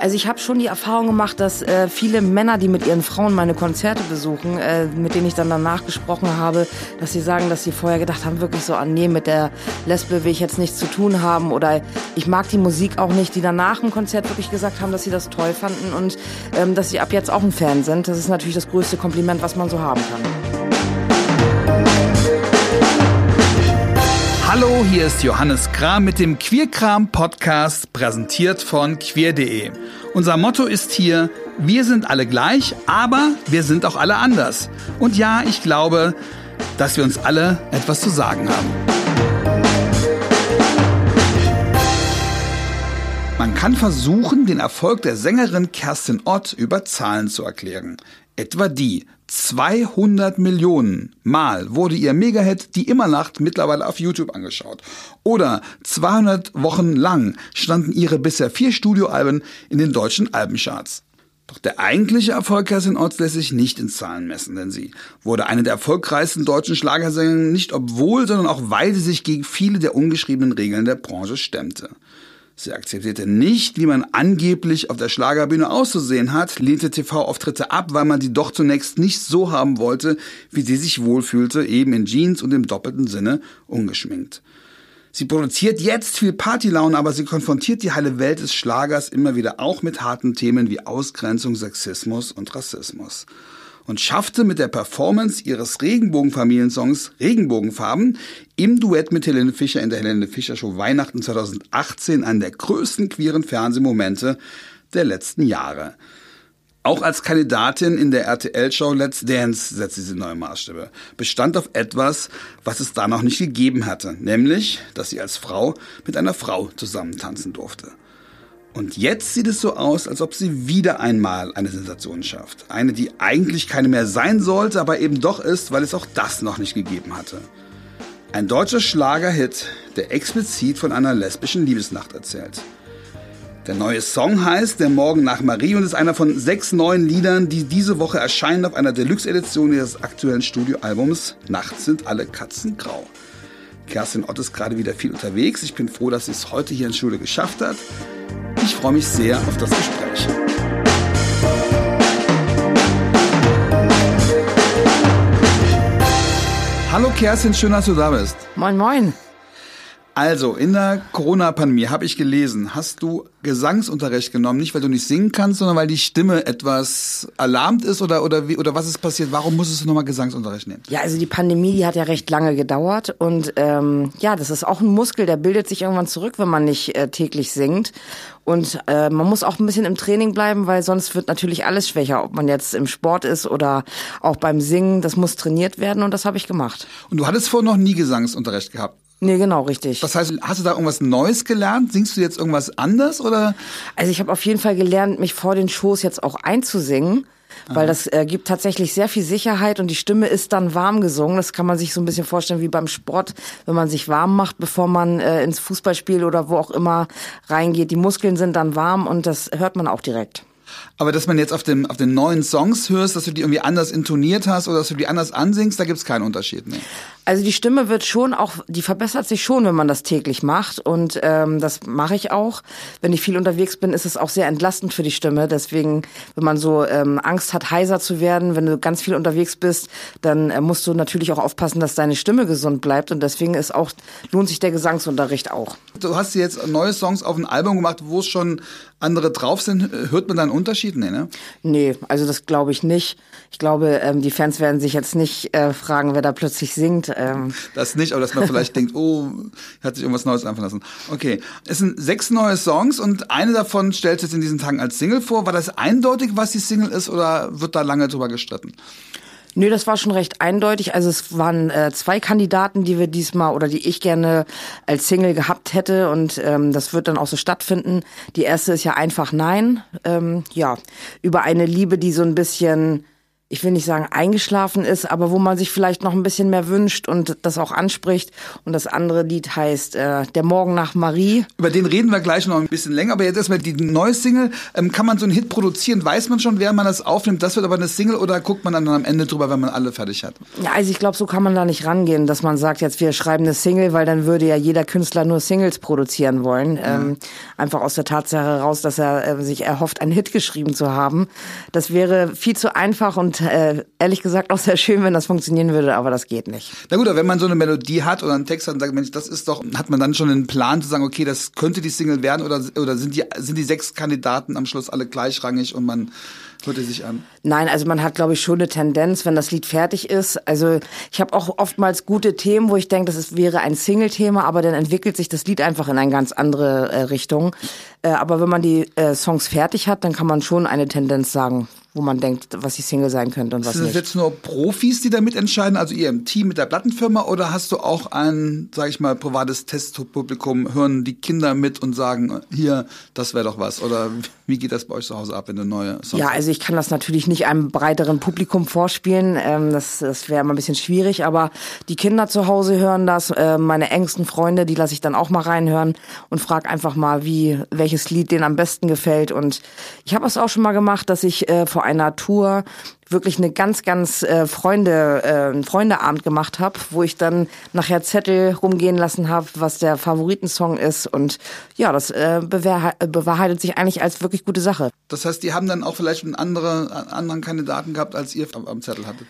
Also ich habe schon die Erfahrung gemacht, dass äh, viele Männer, die mit ihren Frauen meine Konzerte besuchen, äh, mit denen ich dann danach gesprochen habe, dass sie sagen, dass sie vorher gedacht haben, wirklich so, ah nee, mit der Lesbe will ich jetzt nichts zu tun haben oder ich mag die Musik auch nicht, die danach im Konzert wirklich gesagt haben, dass sie das toll fanden und ähm, dass sie ab jetzt auch ein Fan sind. Das ist natürlich das größte Kompliment, was man so haben kann. Hallo, hier ist Johannes Kram mit dem Queerkram Podcast, präsentiert von queer.de. Unser Motto ist hier, wir sind alle gleich, aber wir sind auch alle anders. Und ja, ich glaube, dass wir uns alle etwas zu sagen haben. Man kann versuchen, den Erfolg der Sängerin Kerstin Ott über Zahlen zu erklären. Etwa die 200 Millionen Mal wurde ihr Megahit Die Immernacht mittlerweile auf YouTube angeschaut. Oder 200 Wochen lang standen ihre bisher vier Studioalben in den deutschen Albencharts. Doch der eigentliche Erfolg Kerstin Orts lässt sich nicht in Zahlen messen, denn sie wurde eine der erfolgreichsten deutschen Schlagersängerinnen nicht obwohl, sondern auch weil sie sich gegen viele der ungeschriebenen Regeln der Branche stemmte. Sie akzeptierte nicht, wie man angeblich auf der Schlagerbühne auszusehen hat, lehnte TV-Auftritte ab, weil man die doch zunächst nicht so haben wollte, wie sie sich wohlfühlte, eben in Jeans und im doppelten Sinne ungeschminkt. Sie produziert jetzt viel Partylaune, aber sie konfrontiert die heile Welt des Schlagers immer wieder auch mit harten Themen wie Ausgrenzung, Sexismus und Rassismus und schaffte mit der Performance ihres Regenbogenfamiliensongs Regenbogenfarben im Duett mit Helene Fischer in der Helene Fischer Show Weihnachten 2018 einen der größten queeren Fernsehmomente der letzten Jahre. Auch als Kandidatin in der RTL-Show Let's Dance setzte sie neue Maßstäbe. Bestand auf etwas, was es da noch nicht gegeben hatte, nämlich, dass sie als Frau mit einer Frau zusammen tanzen durfte. Und jetzt sieht es so aus, als ob sie wieder einmal eine Sensation schafft. Eine, die eigentlich keine mehr sein sollte, aber eben doch ist, weil es auch das noch nicht gegeben hatte. Ein deutscher Schlagerhit, der explizit von einer lesbischen Liebesnacht erzählt. Der neue Song heißt Der Morgen nach Marie und ist einer von sechs neuen Liedern, die diese Woche erscheinen auf einer Deluxe-Edition ihres aktuellen Studioalbums Nachts sind alle Katzen grau. Kerstin Ott ist gerade wieder viel unterwegs. Ich bin froh, dass sie es heute hier in Schule geschafft hat. Ich freue mich sehr auf das Gespräch. Hallo Kerstin, schön, dass du da bist. Moin, moin. Also, in der Corona-Pandemie habe ich gelesen, hast du Gesangsunterricht genommen, nicht weil du nicht singen kannst, sondern weil die Stimme etwas alarmt ist oder, oder, wie, oder was ist passiert? Warum musstest du nochmal Gesangsunterricht nehmen? Ja, also die Pandemie, die hat ja recht lange gedauert und ähm, ja, das ist auch ein Muskel, der bildet sich irgendwann zurück, wenn man nicht äh, täglich singt. Und äh, man muss auch ein bisschen im Training bleiben, weil sonst wird natürlich alles schwächer, ob man jetzt im Sport ist oder auch beim Singen. Das muss trainiert werden und das habe ich gemacht. Und du hattest vorher noch nie Gesangsunterricht gehabt? Nee, genau, richtig. Das heißt, hast du da irgendwas Neues gelernt? Singst du jetzt irgendwas anders oder? Also ich habe auf jeden Fall gelernt, mich vor den Shows jetzt auch einzusingen. Weil das äh, gibt tatsächlich sehr viel Sicherheit und die Stimme ist dann warm gesungen. Das kann man sich so ein bisschen vorstellen wie beim Sport, wenn man sich warm macht, bevor man äh, ins Fußballspiel oder wo auch immer reingeht. Die Muskeln sind dann warm und das hört man auch direkt. Aber dass man jetzt auf, dem, auf den neuen Songs hörst, dass du die irgendwie anders intoniert hast oder dass du die anders ansingst, da gibt's keinen Unterschied mehr. Also die Stimme wird schon auch, die verbessert sich schon, wenn man das täglich macht. Und ähm, das mache ich auch. Wenn ich viel unterwegs bin, ist es auch sehr entlastend für die Stimme. Deswegen, wenn man so ähm, Angst hat, heiser zu werden, wenn du ganz viel unterwegs bist, dann äh, musst du natürlich auch aufpassen, dass deine Stimme gesund bleibt. Und deswegen ist auch, lohnt sich der Gesangsunterricht auch. Du hast jetzt neue Songs auf ein Album gemacht, wo es schon andere drauf sind. Hört man da einen Unterschied? Nee, ne? Nee, also das glaube ich nicht. Ich glaube, ähm, die Fans werden sich jetzt nicht äh, fragen, wer da plötzlich singt. Ähm. Das nicht, aber dass man vielleicht denkt, oh, hat sich irgendwas Neues einfallen lassen. Okay, es sind sechs neue Songs und eine davon stellt es in diesen Tagen als Single vor. War das eindeutig, was die Single ist oder wird da lange drüber gestritten? Nö, das war schon recht eindeutig. Also es waren äh, zwei Kandidaten, die wir diesmal oder die ich gerne als Single gehabt hätte und ähm, das wird dann auch so stattfinden. Die erste ist ja einfach Nein. Ähm, ja, über eine Liebe, die so ein bisschen ich will nicht sagen eingeschlafen ist, aber wo man sich vielleicht noch ein bisschen mehr wünscht und das auch anspricht. Und das andere Lied heißt äh, Der Morgen nach Marie. Über den reden wir gleich noch ein bisschen länger, aber jetzt erstmal die neue Single. Ähm, kann man so einen Hit produzieren? Weiß man schon, wer man das aufnimmt? Das wird aber eine Single oder guckt man dann am Ende drüber, wenn man alle fertig hat? Ja, also ich glaube, so kann man da nicht rangehen, dass man sagt, jetzt wir schreiben eine Single, weil dann würde ja jeder Künstler nur Singles produzieren wollen. Mhm. Ähm, einfach aus der Tatsache heraus, dass er äh, sich erhofft, einen Hit geschrieben zu haben. Das wäre viel zu einfach und äh, ehrlich gesagt auch sehr schön, wenn das funktionieren würde, aber das geht nicht. Na gut, aber wenn man so eine Melodie hat oder einen Text hat und sagt, Mensch, das ist doch, hat man dann schon einen Plan zu sagen, okay, das könnte die Single werden oder, oder sind die, sind die sechs Kandidaten am Schluss alle gleichrangig und man hört es sich an? Nein, also man hat, glaube ich, schon eine Tendenz, wenn das Lied fertig ist. Also ich habe auch oftmals gute Themen, wo ich denke, das wäre ein Single-Thema, aber dann entwickelt sich das Lied einfach in eine ganz andere äh, Richtung. Äh, aber wenn man die äh, Songs fertig hat, dann kann man schon eine Tendenz sagen, wo man denkt, was die Single sein könnte und was Sind das nicht. jetzt nur Profis, die da mitentscheiden, also ihr im Team mit der Plattenfirma, oder hast du auch ein, sag ich mal, privates Testpublikum, hören die Kinder mit und sagen, hier, das wäre doch was? Oder wie geht das bei euch zu Hause ab, wenn du neue Songs Ja, also ich kann das natürlich nicht einem breiteren Publikum vorspielen. Ähm, das das wäre mal ein bisschen schwierig, aber die Kinder zu Hause hören das, äh, meine engsten Freunde, die lasse ich dann auch mal reinhören und frag einfach mal, wie welches Lied denen am besten gefällt. Und ich habe es auch schon mal gemacht, dass ich äh, vor einer Tour wirklich eine ganz, ganz äh, Freunde, äh, Freundeabend gemacht habe, wo ich dann nachher Zettel rumgehen lassen habe, was der Favoritensong ist. Und ja, das äh, bewahrhe- bewahrheitet sich eigentlich als wirklich gute Sache. Das heißt, die haben dann auch vielleicht einen andere, anderen Kandidaten gehabt, als ihr am, am Zettel hattet.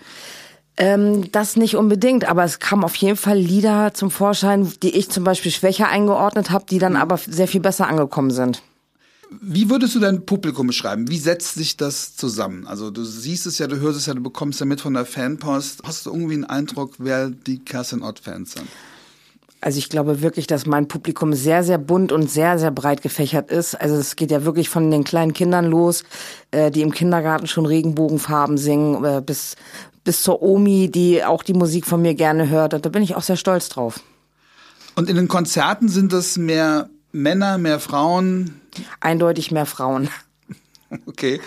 Ähm, das nicht unbedingt, aber es kamen auf jeden Fall Lieder zum Vorschein, die ich zum Beispiel schwächer eingeordnet habe, die dann aber sehr viel besser angekommen sind. Wie würdest du dein Publikum beschreiben? Wie setzt sich das zusammen? Also du siehst es ja, du hörst es ja, du bekommst ja mit von der Fanpost. Hast du irgendwie einen Eindruck, wer die Kerstin Ott-Fans sind? Also ich glaube wirklich, dass mein Publikum sehr, sehr bunt und sehr, sehr breit gefächert ist. Also es geht ja wirklich von den kleinen Kindern los, äh, die im Kindergarten schon Regenbogenfarben singen, äh, bis, bis zur Omi, die auch die Musik von mir gerne hört. Und da bin ich auch sehr stolz drauf. Und in den Konzerten sind das mehr Männer, mehr Frauen? Eindeutig mehr Frauen. Okay.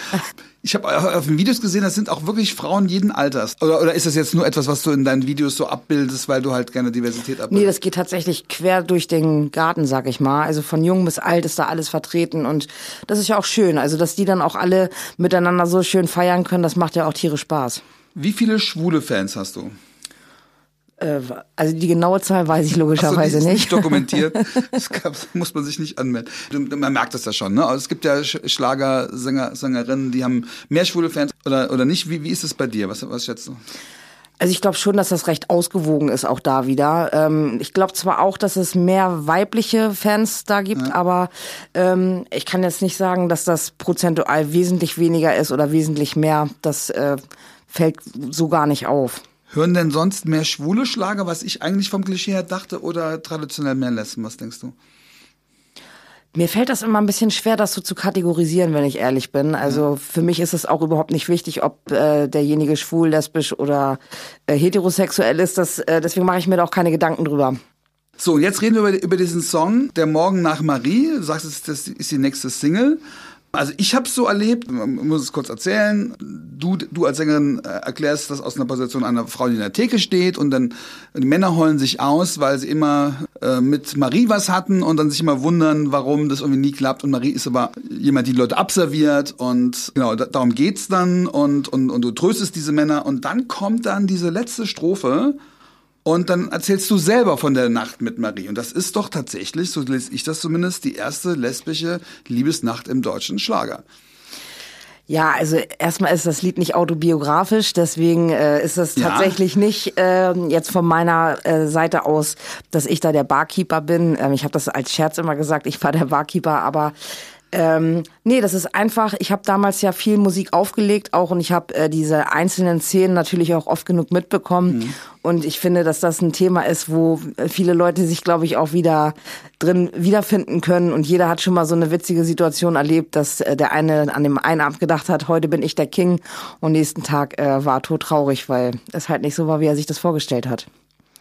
Ich habe auf den Videos gesehen, das sind auch wirklich Frauen jeden Alters. Oder, oder ist das jetzt nur etwas, was du in deinen Videos so abbildest, weil du halt gerne Diversität Nee, abbildest? das geht tatsächlich quer durch den Garten, sag ich mal. Also von jung bis alt ist da alles vertreten und das ist ja auch schön. Also dass die dann auch alle miteinander so schön feiern können, das macht ja auch Tiere Spaß. Wie viele schwule Fans hast du? Äh, also die genaue Zahl weiß ich logischerweise so, ist nicht. dokumentiert. Das gab, muss man sich nicht anmelden. Man merkt das ja schon. Ne? Also es gibt ja Sch- Schlagersänger, Sängerinnen, die haben mehr schwule Fans oder oder nicht. Wie, wie ist es bei dir? Was, was schätzt du? Also ich glaube schon, dass das recht ausgewogen ist, auch da wieder. Ähm, ich glaube zwar auch, dass es mehr weibliche Fans da gibt, aber ähm, ich kann jetzt nicht sagen, dass das prozentual wesentlich weniger ist oder wesentlich mehr. Das äh, fällt so gar nicht auf. Hören denn sonst mehr schwule Schlager, was ich eigentlich vom Klischee her dachte, oder traditionell mehr Lesben? Was denkst du? Mir fällt das immer ein bisschen schwer, das so zu kategorisieren, wenn ich ehrlich bin. Also für mich ist es auch überhaupt nicht wichtig, ob äh, derjenige schwul, lesbisch oder äh, heterosexuell ist. Das, äh, deswegen mache ich mir da auch keine Gedanken drüber. So, jetzt reden wir über, über diesen Song, Der Morgen nach Marie. Du sagst, das ist die nächste Single. Also ich habe es so erlebt, man muss es kurz erzählen. Du, du als Sängerin äh, erklärst das aus einer Position einer Frau, die in der Theke steht und dann die Männer heulen sich aus, weil sie immer äh, mit Marie was hatten und dann sich immer wundern, warum das irgendwie nie klappt. Und Marie ist aber jemand, die die Leute abserviert und genau, da, darum geht's dann und, und, und du tröstest diese Männer und dann kommt dann diese letzte Strophe, und dann erzählst du selber von der Nacht mit Marie. Und das ist doch tatsächlich, so lese ich das zumindest, die erste lesbische Liebesnacht im deutschen Schlager. Ja, also erstmal ist das Lied nicht autobiografisch, deswegen äh, ist es Ja. tatsächlich nicht äh, jetzt von meiner äh, Seite aus, dass ich da der Barkeeper bin. Ähm, ich habe das als Scherz immer gesagt, ich war der Barkeeper, aber ähm, nee, das ist einfach, ich habe damals ja viel Musik aufgelegt auch und ich habe äh, diese einzelnen Szenen natürlich auch oft genug mitbekommen. Und ich finde, dass das ein Thema ist, wo viele Leute sich, glaube ich, auch wieder drin wiederfinden können. Und jeder hat schon mal so eine witzige Situation erlebt, dass äh, der eine an dem einen Abend gedacht hat, heute bin ich der King und nächsten Tag äh, war todtraurig, weil es halt nicht so war, wie er sich das vorgestellt hat.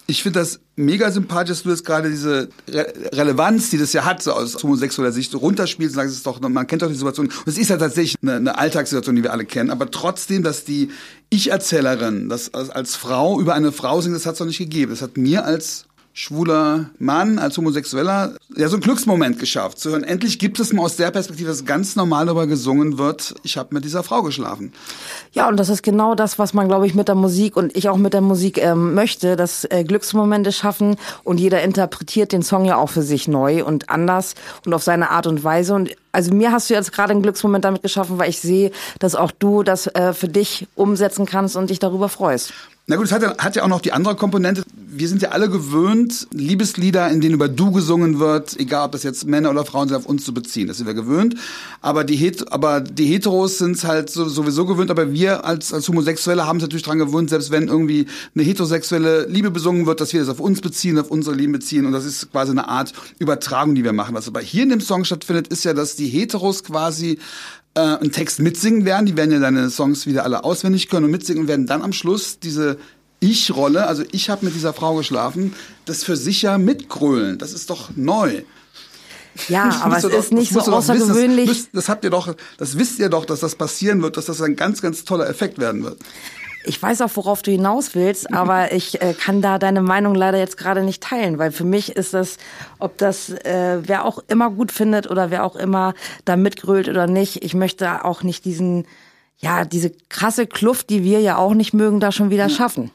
Ich finde das mega sympathisch, dass du jetzt gerade diese Re Relevanz, die das ja hat, so aus homosexueller Sicht so runterspielst und sagst, es ist doch, man kennt doch die Situation. Und es ist ja tatsächlich eine, eine Alltagssituation, die wir alle kennen. Aber trotzdem, dass die Ich-Erzählerin, das als Frau über eine Frau singt, das hat es doch nicht gegeben. Das hat mir als schwuler Mann, als Homosexueller, ja so ein Glücksmoment geschafft. Zu hören, endlich gibt es mal aus der Perspektive, dass ganz normal darüber gesungen wird, ich habe mit dieser Frau geschlafen. Ja, und das ist genau das, was man, glaube ich, mit der Musik und ich auch mit der Musik ähm, möchte, dass äh, Glücksmomente schaffen und jeder interpretiert den Song ja auch für sich neu und anders und auf seine Art und Weise. Und also mir hast du jetzt gerade einen Glücksmoment damit geschaffen, weil ich sehe, dass auch du das äh, für dich umsetzen kannst und dich darüber freust. Na gut, es hat ja, hat ja auch noch die andere Komponente. Wir sind ja alle gewöhnt, Liebeslieder, in denen über du gesungen wird, egal ob das jetzt Männer oder Frauen sind, auf uns zu beziehen. Das sind wir gewöhnt. Aber die, Het aber die Heteros sind es halt sowieso gewöhnt. Aber wir als, als Homosexuelle haben es natürlich dran gewöhnt, selbst wenn irgendwie eine heterosexuelle Liebe besungen wird, dass wir das auf uns beziehen, auf unsere Lieben beziehen. Und das ist quasi eine Art Übertragung, die wir machen. Was aber hier in dem Song stattfindet, ist ja, dass die Heteros quasi äh, einen Text mitsingen werden. Die werden ja deine Songs wieder alle auswendig können und mitsingen und werden dann am Schluss diese Ich-Rolle, also ich habe mit dieser Frau geschlafen, das für sich ja mitgrölen. Das ist doch neu. Ja, aber es doch, ist nicht so außergewöhnlich. Das, das, habt ihr doch, das wisst ihr doch, dass das passieren wird, dass das ein ganz, ganz toller Effekt werden wird. Ich weiß auch, worauf du hinaus willst, aber ich äh, kann da deine Meinung leider jetzt gerade nicht teilen, weil für mich ist das, ob das äh, wer auch immer gut findet oder wer auch immer da mitgrölt oder nicht, ich möchte auch nicht diesen, ja, diese krasse Kluft, die wir ja auch nicht mögen, da schon wieder schaffen.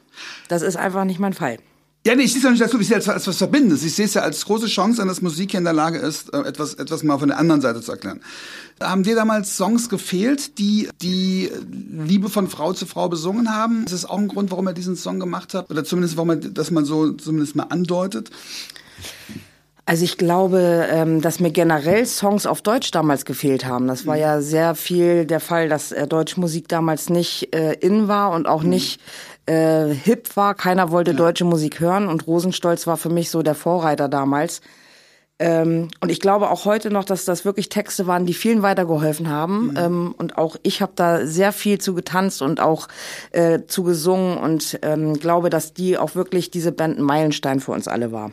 Das ist einfach nicht mein Fall. Ja, nee, ich sehe es ja nicht als, ich sehe es als, als was Verbindendes. Ich sehe es ja als große Chance an, dass Musik hier in der Lage ist, äh, etwas, etwas mal von der anderen Seite zu erklären. Haben dir damals Songs gefehlt, die die Liebe von Frau zu Frau besungen haben? Ist das auch ein Grund, warum er diesen Song gemacht hat? Oder zumindest, warum er das mal so zumindest mal andeutet? Also ich glaube, ähm, dass mir generell Songs auf Deutsch damals gefehlt haben. Das war mhm. ja sehr viel der Fall, dass äh, deutsche Musik damals nicht äh, in war und auch mhm. nicht äh, hip war. Keiner wollte ja. deutsche Musik hören und Rosenstolz war für mich so der Vorreiter damals. Ähm, und ich glaube auch heute noch, dass das wirklich Texte waren, die vielen weitergeholfen haben. Mhm. Ähm, und auch ich habe da sehr viel zu getanzt und auch äh, zu gesungen und ähm, glaube, dass die auch wirklich diese Band ein Meilenstein für uns alle war.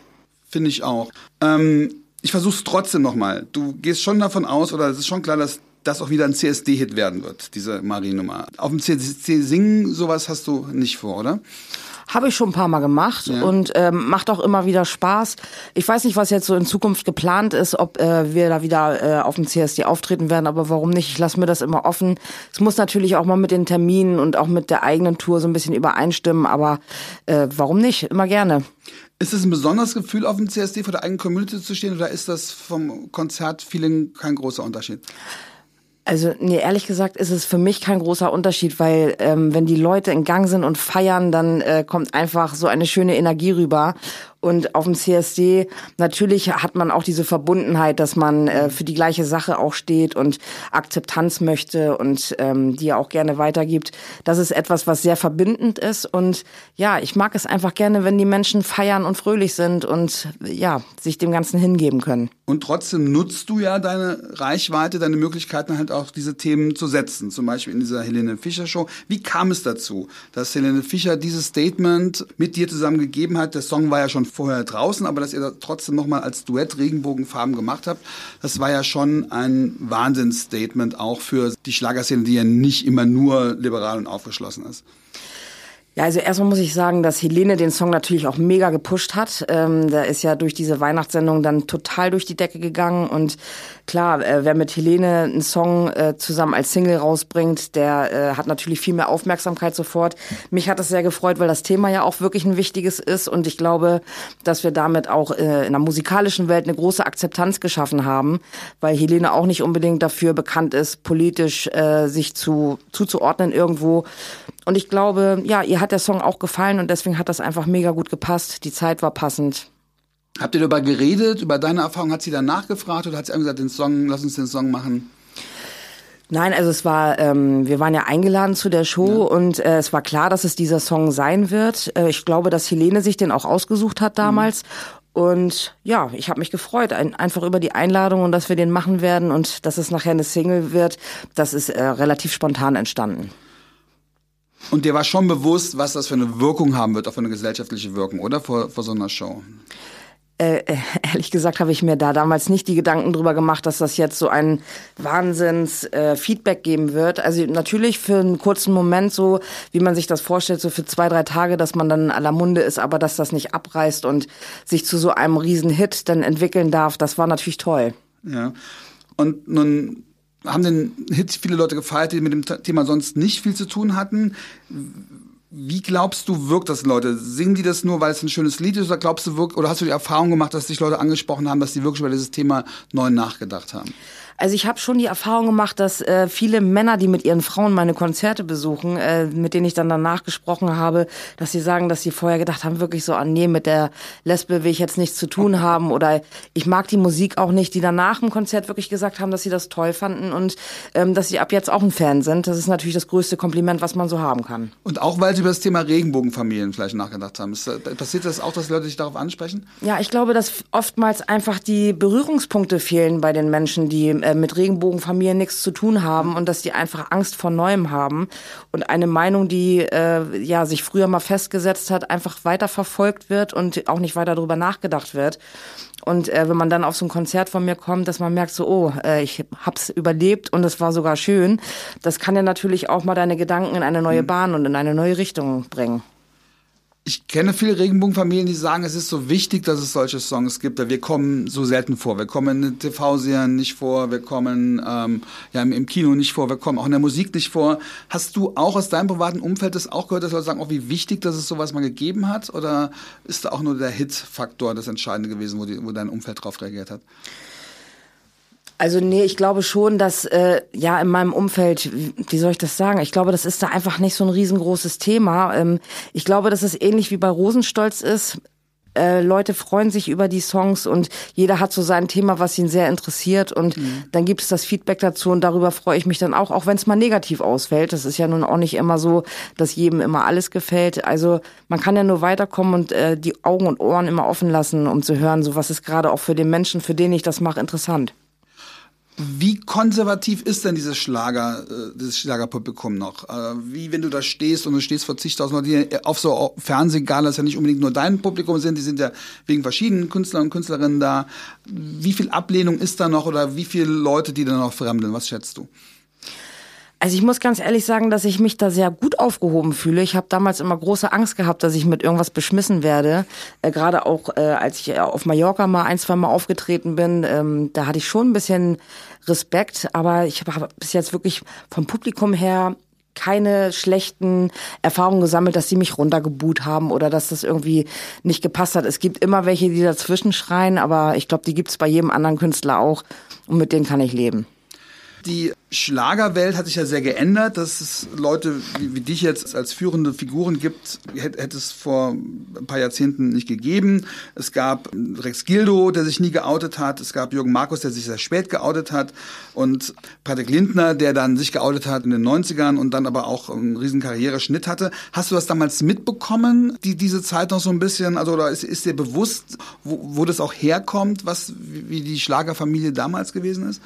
Finde ich auch. Ähm, ich versuche es trotzdem nochmal. Du gehst schon davon aus, oder es ist schon klar, dass das auch wieder ein CSD-Hit werden wird, diese Marie-Nummer. Auf dem CSD singen sowas hast du nicht vor, oder? Habe ich schon ein paar Mal gemacht ja. und ähm, macht auch immer wieder Spaß. Ich weiß nicht, was jetzt so in Zukunft geplant ist, ob äh, wir da wieder äh, auf dem CSD auftreten werden, aber warum nicht? Ich lasse mir das immer offen. Es muss natürlich auch mal mit den Terminen und auch mit der eigenen Tour so ein bisschen übereinstimmen, aber äh, warum nicht? Immer gerne. Ist es ein besonderes Gefühl, auf dem CSD vor der eigenen Community zu stehen oder ist das vom Konzertfeeling kein großer Unterschied? Also, nee, ehrlich gesagt ist es für mich kein großer Unterschied, weil ähm, wenn die Leute in Gang sind und feiern, dann äh, kommt einfach so eine schöne Energie rüber. Und auf dem CSD natürlich hat man auch diese Verbundenheit, dass man äh, für die gleiche Sache auch steht und Akzeptanz möchte und ähm, die auch gerne weitergibt. Das ist etwas, was sehr verbindend ist. Und ja, ich mag es einfach gerne, wenn die Menschen feiern und fröhlich sind und ja, sich dem Ganzen hingeben können. Und trotzdem nutzt du ja deine Reichweite, deine Möglichkeiten halt auch diese Themen zu setzen. Zum Beispiel in dieser Helene Fischer Show. Wie kam es dazu, dass Helene Fischer dieses Statement mit dir zusammen gegeben hat? Der Song war ja schon vorher draußen, aber dass ihr das trotzdem nochmal als Duett Regenbogenfarben gemacht habt, das war ja schon ein Wahnsinnsstatement auch für die Schlagerszene, die ja nicht immer nur liberal und aufgeschlossen ist. Ja, also erstmal muss ich sagen, dass Helene den Song natürlich auch mega gepusht hat. Ähm, der ist ja durch diese Weihnachtssendung dann total durch die Decke gegangen. Und klar, äh, wer mit Helene einen Song äh, zusammen als Single rausbringt, der äh, hat natürlich viel mehr Aufmerksamkeit sofort. Mich hat das sehr gefreut, weil das Thema ja auch wirklich ein wichtiges ist. Und ich glaube, dass wir damit auch äh, in der musikalischen Welt eine große Akzeptanz geschaffen haben, weil Helene auch nicht unbedingt dafür bekannt ist, politisch äh, sich zu zuzuordnen irgendwo. Und ich glaube, ja, ihr hat der Song auch gefallen und deswegen hat das einfach mega gut gepasst. Die Zeit war passend. Habt ihr darüber geredet, über deine Erfahrung? Hat sie dann nachgefragt oder hat sie einfach gesagt, den Song, lass uns den Song machen? Nein, also es war, ähm, wir waren ja eingeladen zu der Show ja. und äh, es war klar, dass es dieser Song sein wird. Äh, ich glaube, dass Helene sich den auch ausgesucht hat damals. Mhm. Und ja, ich habe mich gefreut, ein, einfach über die Einladung und dass wir den machen werden und dass es nachher eine Single wird. Das ist äh, relativ spontan entstanden. Und dir war schon bewusst, was das für eine Wirkung haben wird, auch für eine gesellschaftliche Wirkung, oder? Vor, vor so einer Show. Äh, äh, ehrlich gesagt habe ich mir da damals nicht die Gedanken drüber gemacht, dass das jetzt so ein Wahnsinns-Feedback äh, geben wird. Also natürlich für einen kurzen Moment so, wie man sich das vorstellt, so für zwei, drei Tage, dass man dann in aller Munde ist, aber dass das nicht abreißt und sich zu so einem Riesenhit dann entwickeln darf, das war natürlich toll. Ja. Und nun haben den Hit viele Leute gefeiert, die mit dem Thema sonst nicht viel zu tun hatten. Wie glaubst du, wirkt das Leute? Singen die das nur, weil es ein schönes Lied ist, oder glaubst du, wirkt, oder hast du die Erfahrung gemacht, dass sich Leute angesprochen haben, dass sie wirklich über dieses Thema neu nachgedacht haben? Also ich habe schon die Erfahrung gemacht, dass äh, viele Männer, die mit ihren Frauen meine Konzerte besuchen, äh, mit denen ich dann danach gesprochen habe, dass sie sagen, dass sie vorher gedacht haben, wirklich so, ah nee, mit der Lesbe will ich jetzt nichts zu tun haben oder ich mag die Musik auch nicht, die danach im Konzert wirklich gesagt haben, dass sie das toll fanden und ähm, dass sie ab jetzt auch ein Fan sind. Das ist natürlich das größte Kompliment, was man so haben kann. Und auch, weil sie über das Thema Regenbogenfamilien vielleicht nachgedacht haben. Ist, äh, passiert das auch, dass Leute sich darauf ansprechen? Ja, ich glaube, dass oftmals einfach die Berührungspunkte fehlen bei den Menschen, die äh, mit Regenbogenfamilien nichts zu tun haben und dass die einfach Angst vor Neuem haben und eine Meinung, die äh, ja sich früher mal festgesetzt hat, einfach weiter verfolgt wird und auch nicht weiter darüber nachgedacht wird. Und äh, wenn man dann auf so ein Konzert von mir kommt, dass man merkt so, oh, äh, ich hab's überlebt und es war sogar schön, das kann ja natürlich auch mal deine Gedanken in eine neue mhm. Bahn und in eine neue Richtung bringen ich kenne viele Regenbogenfamilien, die sagen, es ist so wichtig, dass es solche Songs gibt, weil wir kommen so selten vor. Wir kommen in TV-Serien nicht vor, wir kommen ähm, ja, im, Kino nicht vor, wir kommen auch in der Musik nicht vor. Hast du auch aus deinem privaten Umfeld das auch gehört, dass Leute sagen, auch wie wichtig, dass es sowas mal gegeben hat? Oder ist da auch nur der Hit-Faktor das Entscheidende gewesen, wo, die, wo dein Umfeld drauf reagiert hat? Also nee, ich glaube schon, dass äh, ja in meinem Umfeld, wie soll ich das sagen? Ich glaube, das ist da einfach nicht so ein riesengroßes Thema. Ähm, ich glaube, dass es ähnlich wie bei Rosenstolz ist. Äh, Leute freuen sich über die Songs und jeder hat so sein Thema, was ihn sehr interessiert und mhm. dann gibt es das Feedback dazu und darüber freue ich mich dann auch, auch wenn es mal negativ ausfällt. Das ist ja nun auch nicht immer so, dass jedem immer alles gefällt. Also man kann ja nur weiterkommen und äh, die Augen und Ohren immer offen lassen, um zu hören, so was ist gerade auch für den Menschen, für den ich das mache, interessant. Wie konservativ ist denn dieses Schlager, äh, dieses Schlagerpublikum noch? Äh, wie wenn du da stehst und du stehst vor zigtausend Leuten, die auf so Fernsehgalas ja nicht unbedingt nur dein Publikum sind, die sind ja wegen verschiedenen Künstler und Künstlerinnen da. Wie viel Ablehnung ist da noch oder wie viele Leute, die da noch fremdeln? Was schätzt du? Also ich muss ganz ehrlich sagen, dass ich mich da sehr gut aufgehoben fühle. Ich habe damals immer große Angst gehabt, dass ich mit irgendwas beschmissen werde. Äh, Gerade auch, äh, als ich auf Mallorca mal ein, zwei Mal aufgetreten bin, ähm, da hatte ich schon ein bisschen Respekt. Aber ich habe bis jetzt wirklich vom Publikum her keine schlechten Erfahrungen gesammelt, dass sie mich runtergebuht haben oder dass das irgendwie nicht gepasst hat. Es gibt immer welche, die dazwischen schreien, aber ich glaube, die gibt's bei jedem anderen Künstler auch und mit denen kann ich leben. Die Schlagerwelt hat sich ja sehr geändert, dass es Leute wie, wie dich jetzt als führende Figuren gibt, hätte, hätte es vor ein paar Jahrzehnten nicht gegeben. Es gab Rex Gildo, der sich nie geoutet hat. Es gab Jürgen Markus, der sich sehr spät geoutet hat. Und Patrick Lindner, der dann sich geoutet hat in den 90ern und dann aber auch einen riesen Karriereschnitt hatte. Hast du das damals mitbekommen, die, diese Zeit noch so ein bisschen? Also, oder ist, ist dir bewusst, wo, wo das auch herkommt, was, wie die Schlagerfamilie damals gewesen ist?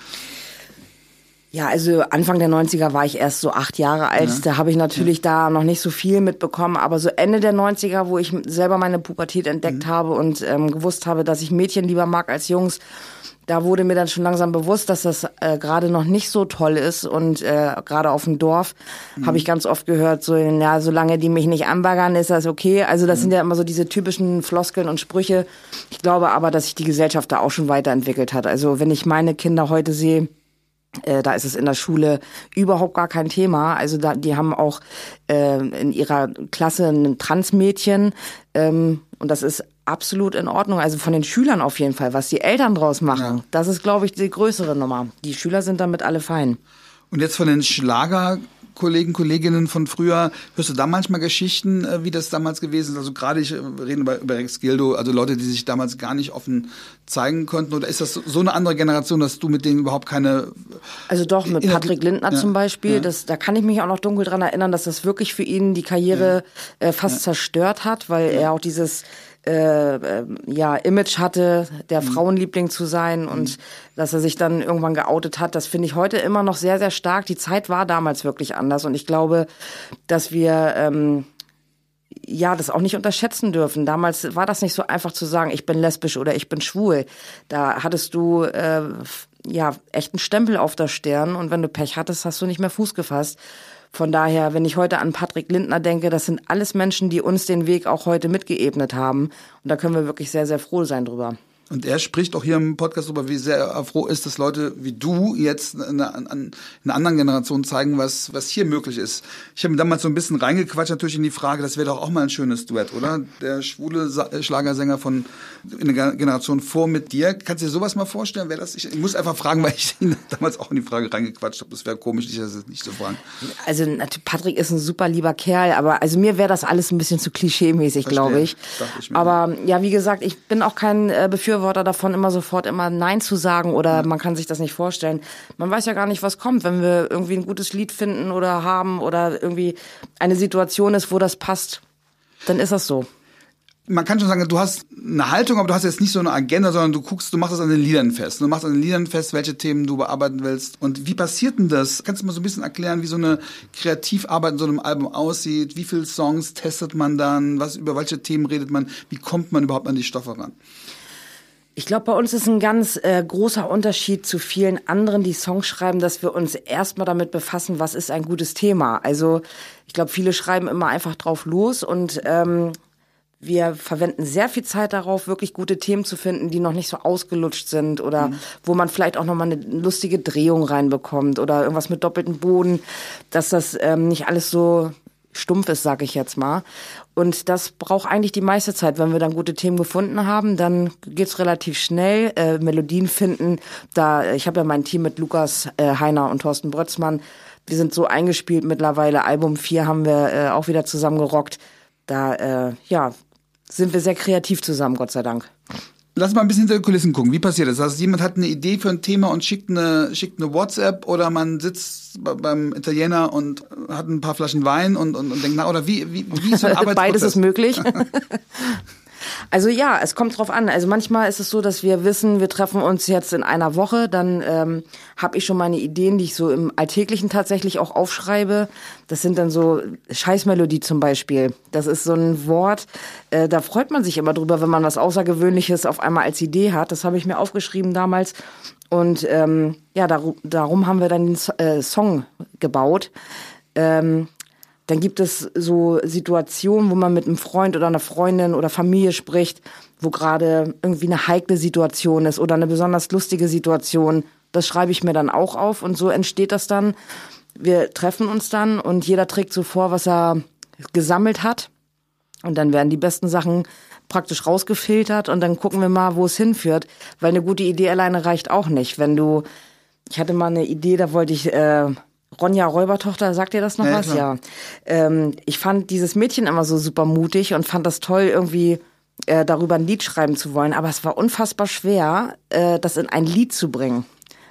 Ja, also Anfang der 90er war ich erst so acht Jahre alt. Ja. Da habe ich natürlich ja. da noch nicht so viel mitbekommen. Aber so Ende der 90er, wo ich selber meine Pubertät entdeckt mhm. habe und ähm, gewusst habe, dass ich Mädchen lieber mag als Jungs, da wurde mir dann schon langsam bewusst, dass das äh, gerade noch nicht so toll ist. Und äh, gerade auf dem Dorf mhm. habe ich ganz oft gehört, so, ja, solange die mich nicht anbaggern, ist das okay. Also das mhm. sind ja immer so diese typischen Floskeln und Sprüche. Ich glaube aber, dass sich die Gesellschaft da auch schon weiterentwickelt hat. Also wenn ich meine Kinder heute sehe, äh, da ist es in der Schule überhaupt gar kein Thema. Also da, die haben auch äh, in ihrer Klasse ein Transmädchen ähm, und das ist absolut in Ordnung. Also von den Schülern auf jeden Fall. Was die Eltern draus machen, ja. das ist, glaube ich, die größere Nummer. Die Schüler sind damit alle fein. Und jetzt von den Schlager Kollegen, Kolleginnen von früher, hörst du da manchmal Geschichten, äh, wie das damals gewesen ist? Also gerade ich äh, rede über, über Rex Gildo, also Leute, die sich damals gar nicht offen zeigen konnten. Oder ist das so eine andere Generation, dass du mit denen überhaupt keine... Also doch, mit Patrick Lindner ja, zum Beispiel, ja. das, da kann ich mich auch noch dunkel dran erinnern, dass das wirklich für ihn die Karriere ja. äh, fast zerstört hat, weil er auch dieses äh, ja Image hatte, der mhm. Frauenliebling zu sein und mhm. dass er sich dann irgendwann geoutet hat, das finde ich heute immer noch sehr sehr stark. Die Zeit war damals wirklich anders und ich glaube, dass wir ähm, ja, das auch nicht unterschätzen dürfen. Damals war das nicht so einfach zu sagen, ich bin lesbisch oder ich bin schwul. Da hattest du äh, ja echt einen Stempel auf der Stirn und wenn du Pech hattest, hast du nicht mehr Fuß gefasst. Von daher, wenn ich heute an Patrick Lindner denke, das sind alles Menschen, die uns den Weg auch heute mitgeebnet haben. Und da können wir wirklich sehr, sehr froh sein drüber. Und er spricht auch hier im Podcast darüber, wie sehr er froh ist, dass Leute wie du jetzt in einer, in einer anderen Generation zeigen, was, was hier möglich ist. Ich habe mir damals so ein bisschen reingequatscht natürlich in die Frage, das wäre doch auch mal ein schönes Duett, oder? Der schwule Schlagersänger von in der Generation vor mit dir. Kannst du dir sowas mal vorstellen? Wäre das? Ich muss einfach fragen, weil ich ihn damals auch in die Frage reingequatscht habe. Das wäre komisch, dich das nicht zu fragen. Also Patrick ist ein super lieber Kerl, aber also mir wäre das alles ein bisschen zu klischee-mäßig, glaube ich. ich aber ja, wie gesagt, ich bin auch kein äh, Befürworter davon, immer sofort immer Nein zu sagen oder man kann sich das nicht vorstellen. Man weiß ja gar nicht, was kommt, wenn wir irgendwie ein gutes Lied finden oder haben oder irgendwie eine Situation ist, wo das passt. Dann ist das so man kann schon sagen, du hast eine Haltung, aber du hast jetzt nicht so eine Agenda, sondern du guckst, du machst das an den Liedern fest. Du machst an den Liedern fest, welche Themen du bearbeiten willst. Und wie passiert denn das? Kannst du mal so ein bisschen erklären, wie so eine Kreativarbeit in so einem Album aussieht? Wie viele Songs testet man dann? Was, über welche Themen redet man? Wie kommt man überhaupt an die Stoffe ran? Ich glaube, bei uns ist ein ganz äh, großer Unterschied zu vielen anderen, die Songs schreiben, dass wir uns erstmal damit befassen, was ist ein gutes Thema. Also ich glaube, viele schreiben immer einfach drauf los und ähm, wir verwenden sehr viel Zeit darauf, wirklich gute Themen zu finden, die noch nicht so ausgelutscht sind oder mhm. wo man vielleicht auch noch mal eine lustige Drehung reinbekommt oder irgendwas mit doppeltem Boden, dass das ähm, nicht alles so stumpf ist, sag ich jetzt mal. Und das braucht eigentlich die meiste Zeit. Wenn wir dann gute Themen gefunden haben, dann geht's relativ schnell. Äh, Melodien finden. Da ich habe ja mein Team mit Lukas äh, Heiner und Thorsten Brötzmann. Wir sind so eingespielt mittlerweile. Album 4 haben wir äh, auch wieder zusammen gerockt. Da äh, ja sind wir sehr kreativ zusammen, Gott sei Dank. Lass mal ein bisschen hinter die Kulissen gucken. Wie passiert das? Also jemand hat eine Idee für ein Thema und schickt eine, schickt eine WhatsApp oder man sitzt beim Italiener und hat ein paar Flaschen Wein und, und, und denkt, na, oder wie, wie, wie ist so ein Arbeitsprozess? Beides ist möglich. Also ja, es kommt drauf an. Also manchmal ist es so, dass wir wissen, wir treffen uns jetzt in einer Woche, dann ähm, habe ich schon meine Ideen, die ich so im Alltäglichen tatsächlich auch aufschreibe. Das sind dann so Scheißmelodie zum Beispiel. Das ist so ein Wort, äh, da freut man sich immer drüber, wenn man was Außergewöhnliches auf einmal als Idee hat. Das habe ich mir aufgeschrieben damals. Und ähm, ja, darum, darum haben wir dann den äh, Song gebaut. Ähm, dann gibt es so Situationen, wo man mit einem Freund oder einer Freundin oder Familie spricht, wo gerade irgendwie eine heikle Situation ist oder eine besonders lustige Situation. Das schreibe ich mir dann auch auf und so entsteht das dann. Wir treffen uns dann und jeder trägt so vor, was er gesammelt hat. Und dann werden die besten Sachen praktisch rausgefiltert und dann gucken wir mal, wo es hinführt. Weil eine gute Idee alleine reicht auch nicht. Wenn du, ich hatte mal eine Idee, da wollte ich äh, Ronja Räubertochter, sagt ihr das noch ja, was? Klar. Ja. Ähm, ich fand dieses Mädchen immer so super mutig und fand das toll, irgendwie äh, darüber ein Lied schreiben zu wollen. Aber es war unfassbar schwer, äh, das in ein Lied zu bringen.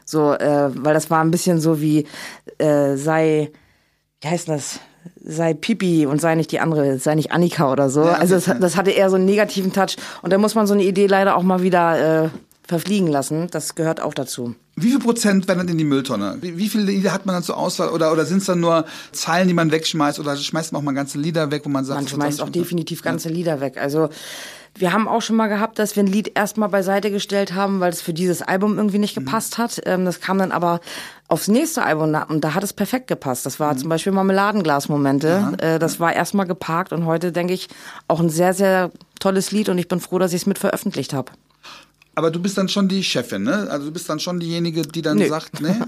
So, äh, weil das war ein bisschen so wie äh, sei, wie heißt das? sei Pipi und sei nicht die andere, sei nicht Annika oder so. Ja, also das, das, hatte eher so einen negativen Touch. Und da muss man so eine Idee leider auch mal wieder äh, verfliegen lassen. Das gehört auch dazu. Wie viel Prozent werden dann in die Mülltonne? Wie, wie viele Lieder hat man dann zur Auswahl? Oder, oder sind es dann nur Zeilen, die man wegschmeißt? Oder schmeißt man auch mal ganze Lieder weg, wo man sagt... Man schmeißt auch definitiv ganze ja. Lieder weg. Also wir haben auch schon mal gehabt, dass wir ein Lied erstmal beiseite gestellt haben, weil es für dieses Album irgendwie nicht mhm. gepasst mhm. hat. Ähm, das kam dann aber aufs nächste Album und da hat es perfekt gepasst. Das war mhm. zum Beispiel Marmeladenglas-Momente. Ja. Äh, das war erstmal geparkt und heute denke ich auch ein sehr, sehr tolles Lied und ich bin froh, dass ich es mit veröffentlicht habe. Aber du bist dann schon die Chefin, ne? Also du bist dann schon diejenige, die dann Nö. sagt, ne?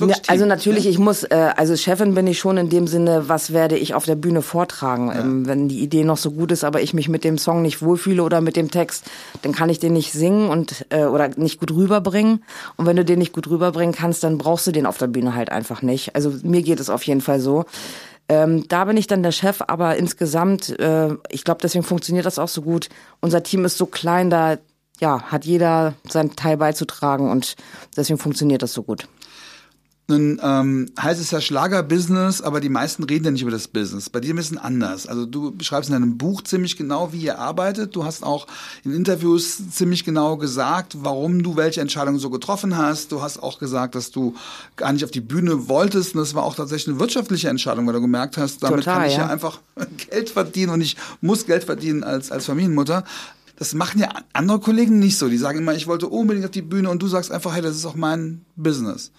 Ja, also natürlich, ja? ich muss, äh, also Chefin bin ich schon in dem Sinne, was werde ich auf der Bühne vortragen? Ja. Ähm, wenn die Idee noch so gut ist, aber ich mich mit dem Song nicht wohlfühle oder mit dem Text, dann kann ich den nicht singen und äh, oder nicht gut rüberbringen. Und wenn du den nicht gut rüberbringen kannst, dann brauchst du den auf der Bühne halt einfach nicht. Also mir geht es auf jeden Fall so. Ähm, da bin ich dann der Chef, aber insgesamt, äh, ich glaube, deswegen funktioniert das auch so gut. Unser Team ist so klein, da ja, hat jeder seinen Teil beizutragen und deswegen funktioniert das so gut. Nun ähm, heißt es ja Schlagerbusiness, aber die meisten reden ja nicht über das Business. Bei dir ein bisschen anders. Also du beschreibst in deinem Buch ziemlich genau, wie ihr arbeitet. Du hast auch in Interviews ziemlich genau gesagt, warum du welche Entscheidungen so getroffen hast. Du hast auch gesagt, dass du gar nicht auf die Bühne wolltest. Und das war auch tatsächlich eine wirtschaftliche Entscheidung, weil du gemerkt hast, damit Total, kann ich ja. ja einfach Geld verdienen und ich muss Geld verdienen als, als Familienmutter. Das machen ja andere Kollegen nicht so. Die sagen immer, ich wollte unbedingt auf die Bühne und du sagst einfach, hey, das ist auch mein Business.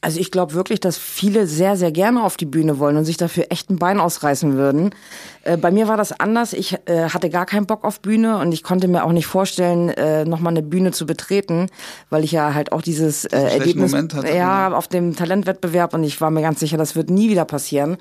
Also ich glaube wirklich, dass viele sehr, sehr gerne auf die Bühne wollen und sich dafür echt ein Bein ausreißen würden. Äh, bei mir war das anders. Ich äh, hatte gar keinen Bock auf Bühne und ich konnte mir auch nicht vorstellen, äh, nochmal eine Bühne zu betreten, weil ich ja halt auch dieses äh, Erlebnis Moment hatte, ja, genau. auf dem Talentwettbewerb und ich war mir ganz sicher, das wird nie wieder passieren.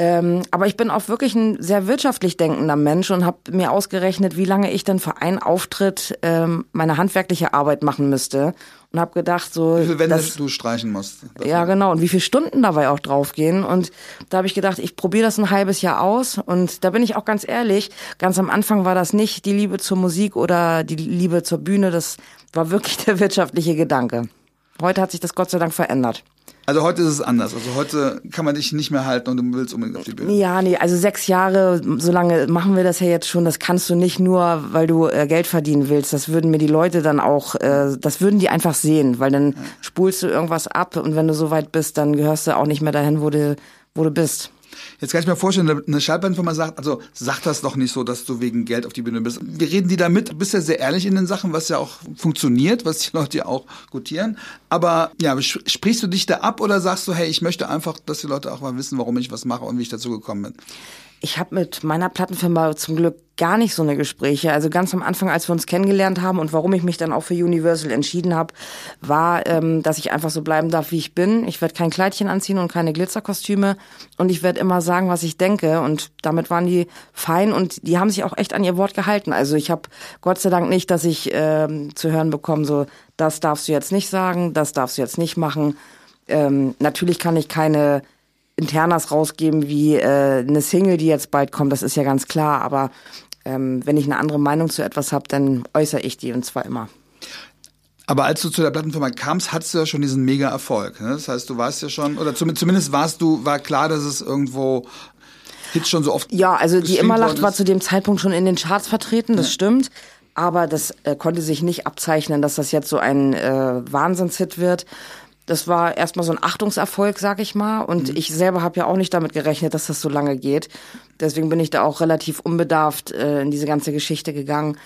Ähm, aber ich bin auch wirklich ein sehr wirtschaftlich denkender Mensch und habe mir ausgerechnet, wie lange ich denn für einen Auftritt ähm, meine handwerkliche Arbeit machen müsste. Und habe gedacht so wie viel Wände dass, du streichen musst? Dafür. ja genau. Und wie viele Stunden dabei auch draufgehen. Und da habe ich gedacht ich probiere das ein halbes Jahr aus. Und da bin ich auch ganz ehrlich ganz am Anfang war das nicht die Liebe zur Musik oder die Liebe zur Bühne. Das war wirklich der wirtschaftliche Gedanke. Heute hat sich das Gott sei Dank verändert also heute ist es anders. Also heute kann man dich nicht mehr halten und du willst unbedingt auf die Bühne. Ja, nee, also sechs Jahre, so lange machen wir das ja jetzt schon. Das kannst du nicht nur, weil du äh, Geld verdienen willst. Das würden mir die Leute dann auch, äh, das würden die einfach sehen, weil dann ja. spulst du irgendwas ab und wenn du so weit bist, dann gehörst du auch nicht mehr dahin, wo du, wo du bist. Jetzt kann ich mir vorstellen, eine Schallplattenfirma sagt, also sag das doch nicht so, dass du wegen Geld auf die Bühne bist. Wir reden die damit, du bist ja sehr ehrlich in den Sachen, was ja auch funktioniert, was die Leute ja auch gutieren. Aber ja, sprichst du dich da ab oder sagst du, hey, ich möchte einfach, dass die Leute auch mal wissen, warum ich was mache und wie ich dazu gekommen bin? Ich habe mit meiner Plattenfirma zum Glück gar nicht so eine Gespräche. Also ganz am Anfang, als wir uns kennengelernt haben und warum ich mich dann auch für Universal entschieden habe, war, ähm, dass ich einfach so bleiben darf, wie ich bin. Ich werde kein Kleidchen anziehen und keine Glitzerkostüme und ich werde immer sagen, was ich denke. Und damit waren die fein und die haben sich auch echt an ihr Wort gehalten. Also ich habe Gott sei Dank nicht, dass ich ähm, zu hören bekomme, so das darfst du jetzt nicht sagen, das darfst du jetzt nicht machen. Ähm, natürlich kann ich keine Internas rausgeben wie äh, eine Single, die jetzt bald kommt, das ist ja ganz klar, aber ähm, wenn ich eine andere Meinung zu etwas habe, dann äußere ich die und zwar immer. Aber als du zu der Plattenfirma kamst, hattest du ja schon diesen Mega-Erfolg. Ne? Das heißt, du warst ja schon, oder zumindest warst du, war klar, dass es irgendwo Hits schon so oft. Ja, also die Immerlacht war zu dem Zeitpunkt schon in den Charts vertreten, das ja. stimmt. Aber das äh, konnte sich nicht abzeichnen, dass das jetzt so ein äh, Wahnsinnshit wird. Das war erstmal so ein Achtungserfolg, sag ich mal. Und mhm. ich selber habe ja auch nicht damit gerechnet, dass das so lange geht. Deswegen bin ich da auch relativ unbedarft äh, in diese ganze Geschichte gegangen.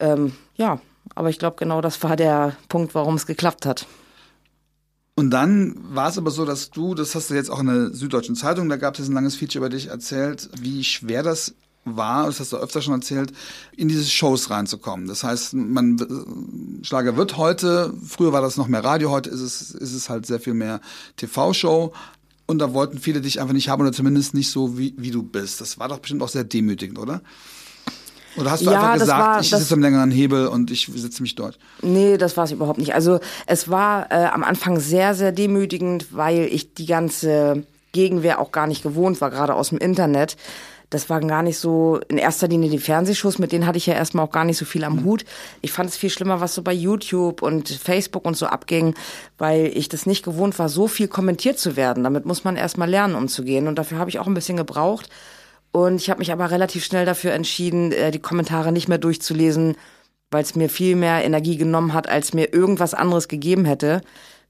Ähm, ja, aber ich glaube, genau das war der Punkt, warum es geklappt hat. Und dann war es aber so, dass du, das hast du jetzt auch in der Süddeutschen Zeitung, da gab es ein langes Feature über dich erzählt, wie schwer das war, das hast du öfter schon erzählt, in diese Shows reinzukommen. Das heißt, man Schlager wird heute, früher war das noch mehr Radio, heute ist es, ist es halt sehr viel mehr TV-Show. Und da wollten viele dich einfach nicht haben oder zumindest nicht so, wie, wie du bist. Das war doch bestimmt auch sehr demütigend, oder? Oder hast du ja, einfach gesagt, war, ich sitze am längeren Hebel und ich sitze mich dort? Nee, das war es überhaupt nicht. Also es war äh, am Anfang sehr, sehr demütigend, weil ich die ganze Gegenwehr auch gar nicht gewohnt war, gerade aus dem Internet das waren gar nicht so in erster Linie die Fernsehshows, mit denen hatte ich ja erstmal auch gar nicht so viel am Hut. Ich fand es viel schlimmer, was so bei YouTube und Facebook und so abging, weil ich das nicht gewohnt war, so viel kommentiert zu werden. Damit muss man erstmal lernen, umzugehen. Und dafür habe ich auch ein bisschen gebraucht. Und ich habe mich aber relativ schnell dafür entschieden, äh, die Kommentare nicht mehr durchzulesen, weil es mir viel mehr Energie genommen hat, als mir irgendwas anderes gegeben hätte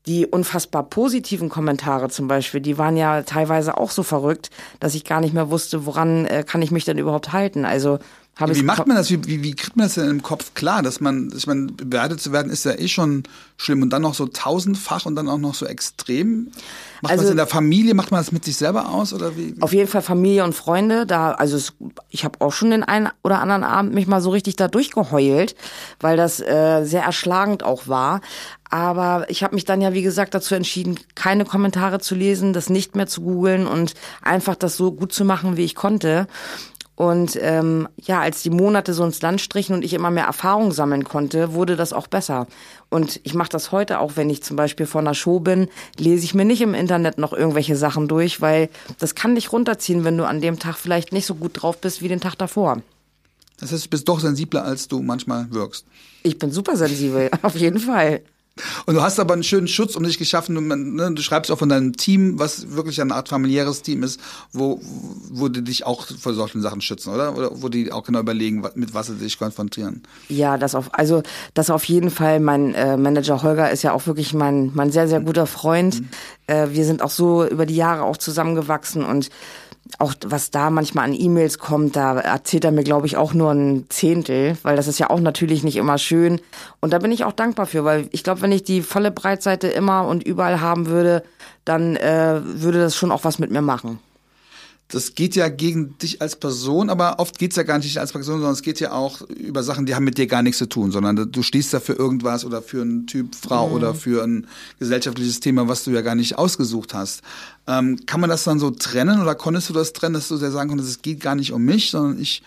die unfassbar positiven Kommentare zum Beispiel, die waren ja teilweise auch so verrückt, dass ich gar nicht mehr wusste, woran äh, kann ich mich denn überhaupt halten. Also habe Wie macht man das? Wie, wie, wie kriegt man das denn im Kopf klar, dass man, ich meine, bewertet zu werden ist ja eh schon schlimm und dann noch so tausendfach und dann auch noch so extrem? Macht also, man das in der Familie? Macht man das mit sich selber aus oder wie? Auf jeden Fall Familie und Freunde. Da, also es, ich habe auch schon den einen oder anderen Abend mich mal so richtig da durchgeheult, weil das äh, sehr erschlagend auch war. Aber ich habe mich dann ja, wie gesagt, dazu entschieden, keine Kommentare zu lesen, das nicht mehr zu googeln und einfach das so gut zu machen, wie ich konnte. Und ähm, ja, als die Monate so ins Land strichen und ich immer mehr Erfahrung sammeln konnte, wurde das auch besser. Und ich mache das heute auch, wenn ich zum Beispiel vor einer Show bin, lese ich mir nicht im Internet noch irgendwelche Sachen durch, weil das kann dich runterziehen, wenn du an dem Tag vielleicht nicht so gut drauf bist wie den Tag davor. Das heißt, du bist doch sensibler, als du manchmal wirkst. Ich bin super sensibel, auf jeden Fall. Und du hast aber einen schönen Schutz um dich geschaffen. Und man, ne, du schreibst auch von deinem Team, was wirklich eine Art familiäres Team ist, wo, wo die dich auch vor solchen Sachen schützen, oder? Oder wo die auch genau überlegen, mit was sie dich konfrontieren. Ja, das auf, also das auf jeden Fall. Mein äh, Manager Holger ist ja auch wirklich mein, mein sehr, sehr guter Freund. Mhm. Äh, wir sind auch so über die Jahre auch zusammengewachsen und auch was da manchmal an E-Mails kommt, da erzählt er mir, glaube ich, auch nur ein Zehntel, weil das ist ja auch natürlich nicht immer schön. Und da bin ich auch dankbar für, weil ich glaube, wenn ich die volle Breitseite immer und überall haben würde, dann äh, würde das schon auch was mit mir machen das geht ja gegen dich als Person, aber oft geht's ja gar nicht als Person, sondern es geht ja auch über Sachen, die haben mit dir gar nichts zu tun, sondern du stehst da für irgendwas oder für einen Typ Frau mhm. oder für ein gesellschaftliches Thema, was du ja gar nicht ausgesucht hast. Ähm, kann man das dann so trennen oder konntest du das trennen, dass du sehr sagen konntest, es geht gar nicht um mich, sondern ich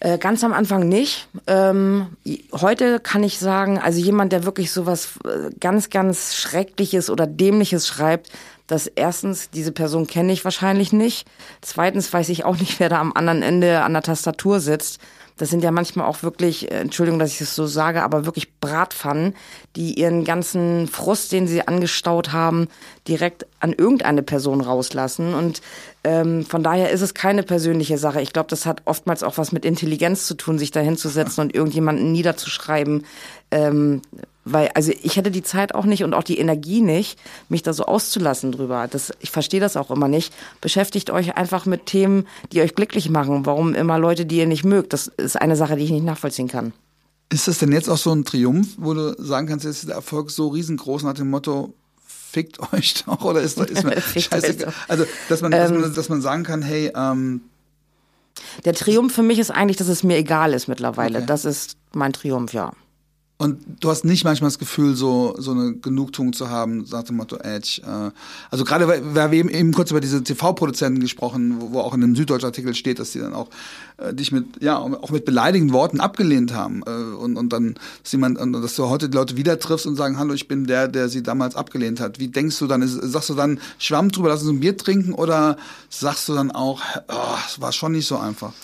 äh, Ganz am Anfang nicht. Ähm, heute kann ich sagen, also jemand, der wirklich sowas äh, ganz, ganz Schreckliches oder Dämliches schreibt, dass erstens, diese Person kenne ich wahrscheinlich nicht. Zweitens weiß ich auch nicht, wer da am anderen Ende an der Tastatur sitzt. Das sind ja manchmal auch wirklich, äh, Entschuldigung, dass ich es so sage, aber wirklich Bratpfannen, die ihren ganzen Frust, den sie angestaut haben, direkt an irgendeine Person rauslassen. Und ähm, von daher ist es keine persönliche Sache. Ich glaube, das hat oftmals auch was mit Intelligenz zu tun, sich da hinzusetzen und irgendjemanden niederzuschreiben. Ähm, weil, also ich hätte die Zeit auch nicht und auch die Energie nicht, mich da so auszulassen drüber. Das, ich verstehe das auch immer nicht. Beschäftigt euch einfach mit Themen, die euch glücklich machen. Warum immer Leute, die ihr nicht mögt? Das ist eine Sache, die ich nicht nachvollziehen kann. Ist das denn jetzt auch so ein Triumph, wo du sagen kannst, jetzt ist der Erfolg so riesengroß nach dem Motto, fickt euch doch oder ist, ist man scheiße. Also, dass man, dass, man, ähm. dass man sagen kann, hey, ähm, der Triumph für mich ist eigentlich, dass es mir egal ist mittlerweile. Okay. Das ist mein Triumph, ja. Und du hast nicht manchmal das Gefühl, so, so eine Genugtuung zu haben, sagt dem Motto, Edge. Äh, also gerade, weil, wir eben, kurz über diese TV-Produzenten gesprochen, wo, wo auch in einem Süddeutsch-Artikel steht, dass die dann auch äh, dich mit, ja, auch mit beleidigenden Worten abgelehnt haben. Äh, und, und dann, dass jemand, dass du heute die Leute wieder triffst und sagen, hallo, ich bin der, der sie damals abgelehnt hat. Wie denkst du dann? Ist, sagst du dann, Schwamm drüber, lass uns ein Bier trinken oder sagst du dann auch, oh, es war schon nicht so einfach?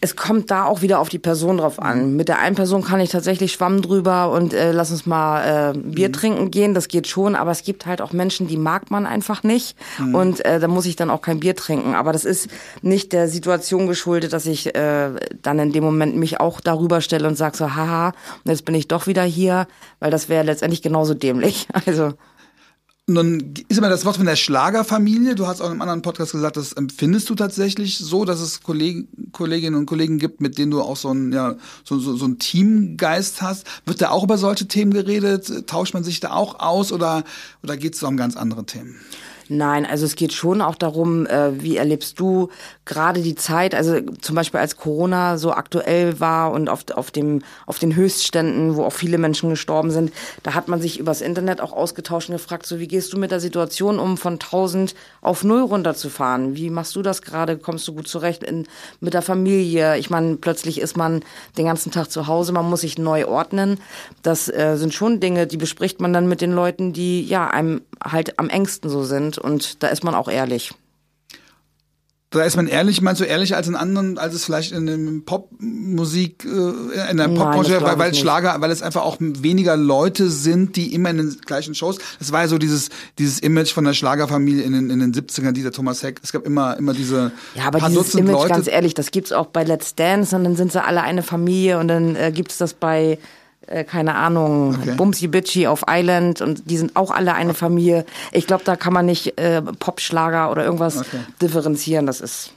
Es kommt da auch wieder auf die Person drauf an. Mhm. Mit der einen Person kann ich tatsächlich Schwamm drüber und äh, lass uns mal äh, Bier mhm. trinken gehen, das geht schon, aber es gibt halt auch Menschen, die mag man einfach nicht mhm. und äh, da muss ich dann auch kein Bier trinken. Aber das ist nicht der Situation geschuldet, dass ich äh, dann in dem Moment mich auch darüber stelle und sag so, haha, jetzt bin ich doch wieder hier, weil das wäre letztendlich genauso dämlich. Also nun ist immer das Wort von der Schlagerfamilie. Du hast auch in einem anderen Podcast gesagt, das empfindest du tatsächlich so, dass es Kollegen, Kolleginnen und Kollegen gibt, mit denen du auch so ein, ja, so, so, so ein Teamgeist hast. Wird da auch über solche Themen geredet? Tauscht man sich da auch aus oder, oder geht es um ganz andere Themen? Nein, also es geht schon auch darum, äh, wie erlebst du gerade die Zeit, also zum Beispiel als Corona so aktuell war und auf, auf, dem, auf den Höchstständen, wo auch viele Menschen gestorben sind, da hat man sich übers Internet auch ausgetauscht und gefragt, so wie gehst du mit der Situation um, von 1000 auf null runterzufahren? Wie machst du das gerade? Kommst du gut zurecht in, mit der Familie? Ich meine, plötzlich ist man den ganzen Tag zu Hause, man muss sich neu ordnen. Das äh, sind schon Dinge, die bespricht man dann mit den Leuten, die ja einem halt am engsten so sind sind und da ist man auch ehrlich. Da ist man ehrlich, meinst du ehrlicher als in anderen, als es vielleicht in der Popmusik, äh, in der Popbranche, weil, weil Schlager, weil es einfach auch weniger Leute sind, die immer in den gleichen Shows. Das war ja so dieses, dieses Image von der Schlagerfamilie in den, in den 70ern, dieser Thomas Heck. Es gab immer, immer diese. Ja, aber dieses Dutzend Image, Leute. ganz ehrlich, das gibt's auch bei Let's Dance und dann sind sie alle eine Familie und dann äh, gibt's das bei äh, keine Ahnung, okay. Bumsy Bitchy auf Island und die sind auch alle eine Familie. Ich glaube, da kann man nicht äh, Popschlager oder irgendwas okay. differenzieren. Das ist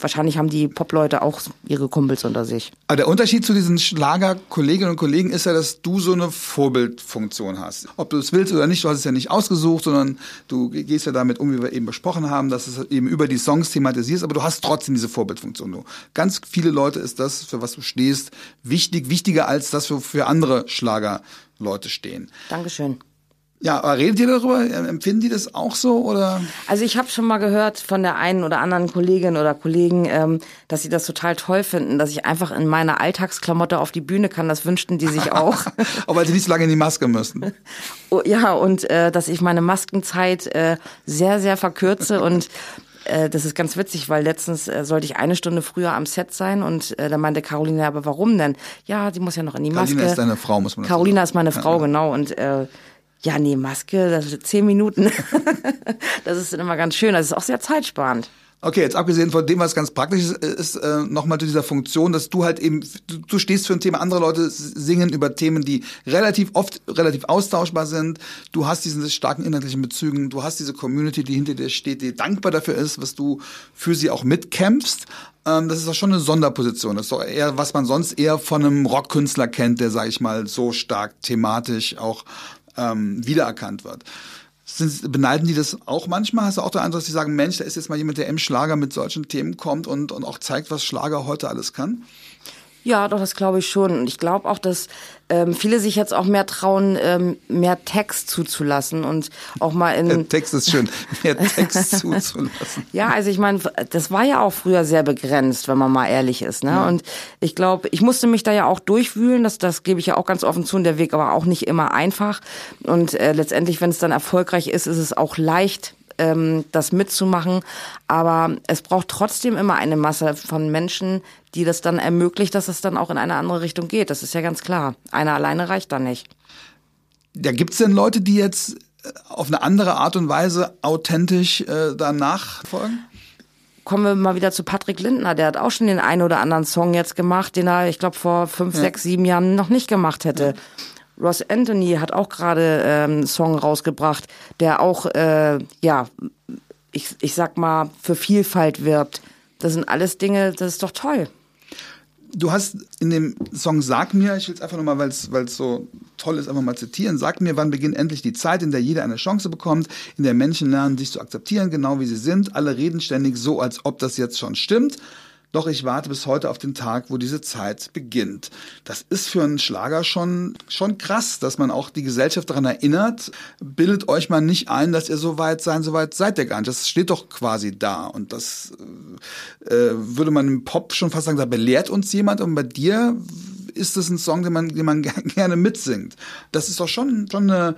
Wahrscheinlich haben die Popleute auch ihre Kumpels unter sich. Aber der Unterschied zu diesen Schlager-Kolleginnen und Kollegen ist ja, dass du so eine Vorbildfunktion hast. Ob du es willst oder nicht, du hast es ja nicht ausgesucht, sondern du gehst ja damit um, wie wir eben besprochen haben, dass es eben über die Songs thematisierst, aber du hast trotzdem diese Vorbildfunktion. Du. Ganz viele Leute ist das, für was du stehst, wichtig, wichtiger als das, für andere Schlagerleute stehen. Dankeschön. Ja, aber redet ihr darüber? Empfinden die das auch so oder? Also ich habe schon mal gehört von der einen oder anderen Kollegin oder Kollegen, ähm, dass sie das total toll finden, dass ich einfach in meiner Alltagsklamotte auf die Bühne kann. Das wünschten die sich auch. weil sie nicht so lange in die Maske müssen. Oh, ja, und äh, dass ich meine Maskenzeit äh, sehr, sehr verkürze und äh, das ist ganz witzig, weil letztens äh, sollte ich eine Stunde früher am Set sein und äh, da meinte Caroline, aber warum denn? Ja, sie muss ja noch in die Maske. Carolina ist deine Frau, muss man sagen. Carolina ist meine Frau, ja, genau. Und äh, ja, nee, Maske, das sind zehn Minuten. das ist immer ganz schön. Das ist auch sehr zeitsparend. Okay, jetzt abgesehen von dem, was ganz praktisch ist, ist äh, nochmal zu dieser Funktion, dass du halt eben, du, du stehst für ein Thema, andere Leute singen über Themen, die relativ oft relativ austauschbar sind. Du hast diesen starken inhaltlichen Bezügen, du hast diese Community, die hinter dir steht, die dankbar dafür ist, was du für sie auch mitkämpfst. Ähm, das ist doch schon eine Sonderposition. Das ist doch eher, was man sonst eher von einem Rockkünstler kennt, der, sag ich mal, so stark thematisch auch ähm, wiedererkannt wird. Sind, beneiden die das auch manchmal? Hast du auch den Eindruck, dass sie sagen, Mensch, da ist jetzt mal jemand, der im Schlager mit solchen Themen kommt und, und auch zeigt, was Schlager heute alles kann? Ja, doch, das glaube ich schon. Und ich glaube auch, dass ähm, viele sich jetzt auch mehr trauen, ähm, mehr Text zuzulassen und auch mal in. Der Text ist schön, mehr Text zuzulassen. Ja, also ich meine, das war ja auch früher sehr begrenzt, wenn man mal ehrlich ist. Ne? Ja. Und ich glaube, ich musste mich da ja auch durchwühlen, das, das gebe ich ja auch ganz offen zu, und der Weg aber auch nicht immer einfach. Und äh, letztendlich, wenn es dann erfolgreich ist, ist es auch leicht, ähm, das mitzumachen. Aber es braucht trotzdem immer eine Masse von Menschen, die das dann ermöglicht, dass es dann auch in eine andere Richtung geht. Das ist ja ganz klar. Einer alleine reicht da nicht. Ja, gibt's denn Leute, die jetzt äh, auf eine andere Art und Weise authentisch äh, danach folgen? kommen wir mal wieder zu Patrick Lindner. Der hat auch schon den einen oder anderen Song jetzt gemacht, den er, ich glaube, vor fünf, ja. sechs, sieben Jahren noch nicht gemacht hätte. Ja. Ross Anthony hat auch gerade ähm, einen Song rausgebracht, der auch, äh, ja, ich, ich sag mal, für Vielfalt wirbt. Das sind alles Dinge, das ist doch toll. Du hast in dem Song Sag mir, ich will es einfach nochmal, weil es so toll ist, einfach mal zitieren, Sag mir, wann beginnt endlich die Zeit, in der jeder eine Chance bekommt, in der Menschen lernen, sich zu akzeptieren, genau wie sie sind. Alle reden ständig so, als ob das jetzt schon stimmt. Doch ich warte bis heute auf den Tag, wo diese Zeit beginnt. Das ist für einen Schlager schon, schon krass, dass man auch die Gesellschaft daran erinnert. Bildet euch mal nicht ein, dass ihr so weit sein, so weit seid ihr gar nicht. Das steht doch quasi da. Und das äh, würde man im Pop schon fast sagen, da belehrt uns jemand. Und bei dir ist es ein Song, den man, den man gerne mitsingt. Das ist doch schon, schon eine,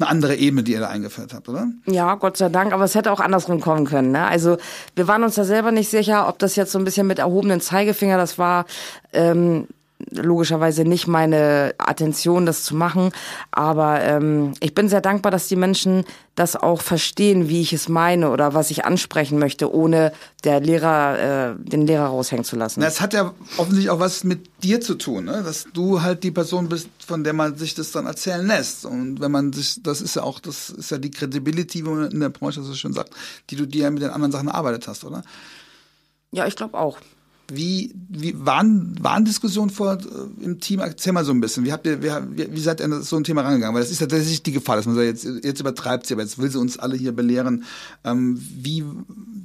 eine andere Ebene, die ihr da eingeführt habt, oder? Ja, Gott sei Dank, aber es hätte auch andersrum kommen können. Ne? Also wir waren uns da selber nicht sicher, ob das jetzt so ein bisschen mit erhobenen Zeigefinger, das war ähm, logischerweise nicht meine Attention, das zu machen. Aber ähm, ich bin sehr dankbar, dass die Menschen das auch verstehen, wie ich es meine oder was ich ansprechen möchte, ohne der Lehrer, äh, den Lehrer raushängen zu lassen. Das hat ja offensichtlich auch was mit dir zu tun, ne? dass du halt die Person bist, von der man sich das dann erzählen lässt. Und wenn man sich, das ist ja auch, das ist ja die Credibility, wie man in der Branche so schön sagt, die du dir ja mit den anderen Sachen erarbeitet hast, oder? Ja, ich glaube auch. Wie, wie waren, waren Diskussionen vor äh, im Team? Erzähl mal so ein bisschen. Wie habt ihr, wie, wie seid ihr an so ein Thema rangegangen? Weil das ist tatsächlich die Gefahr, dass man sagt, jetzt, jetzt übertreibt sie, aber jetzt will sie uns alle hier belehren. Ähm, wie,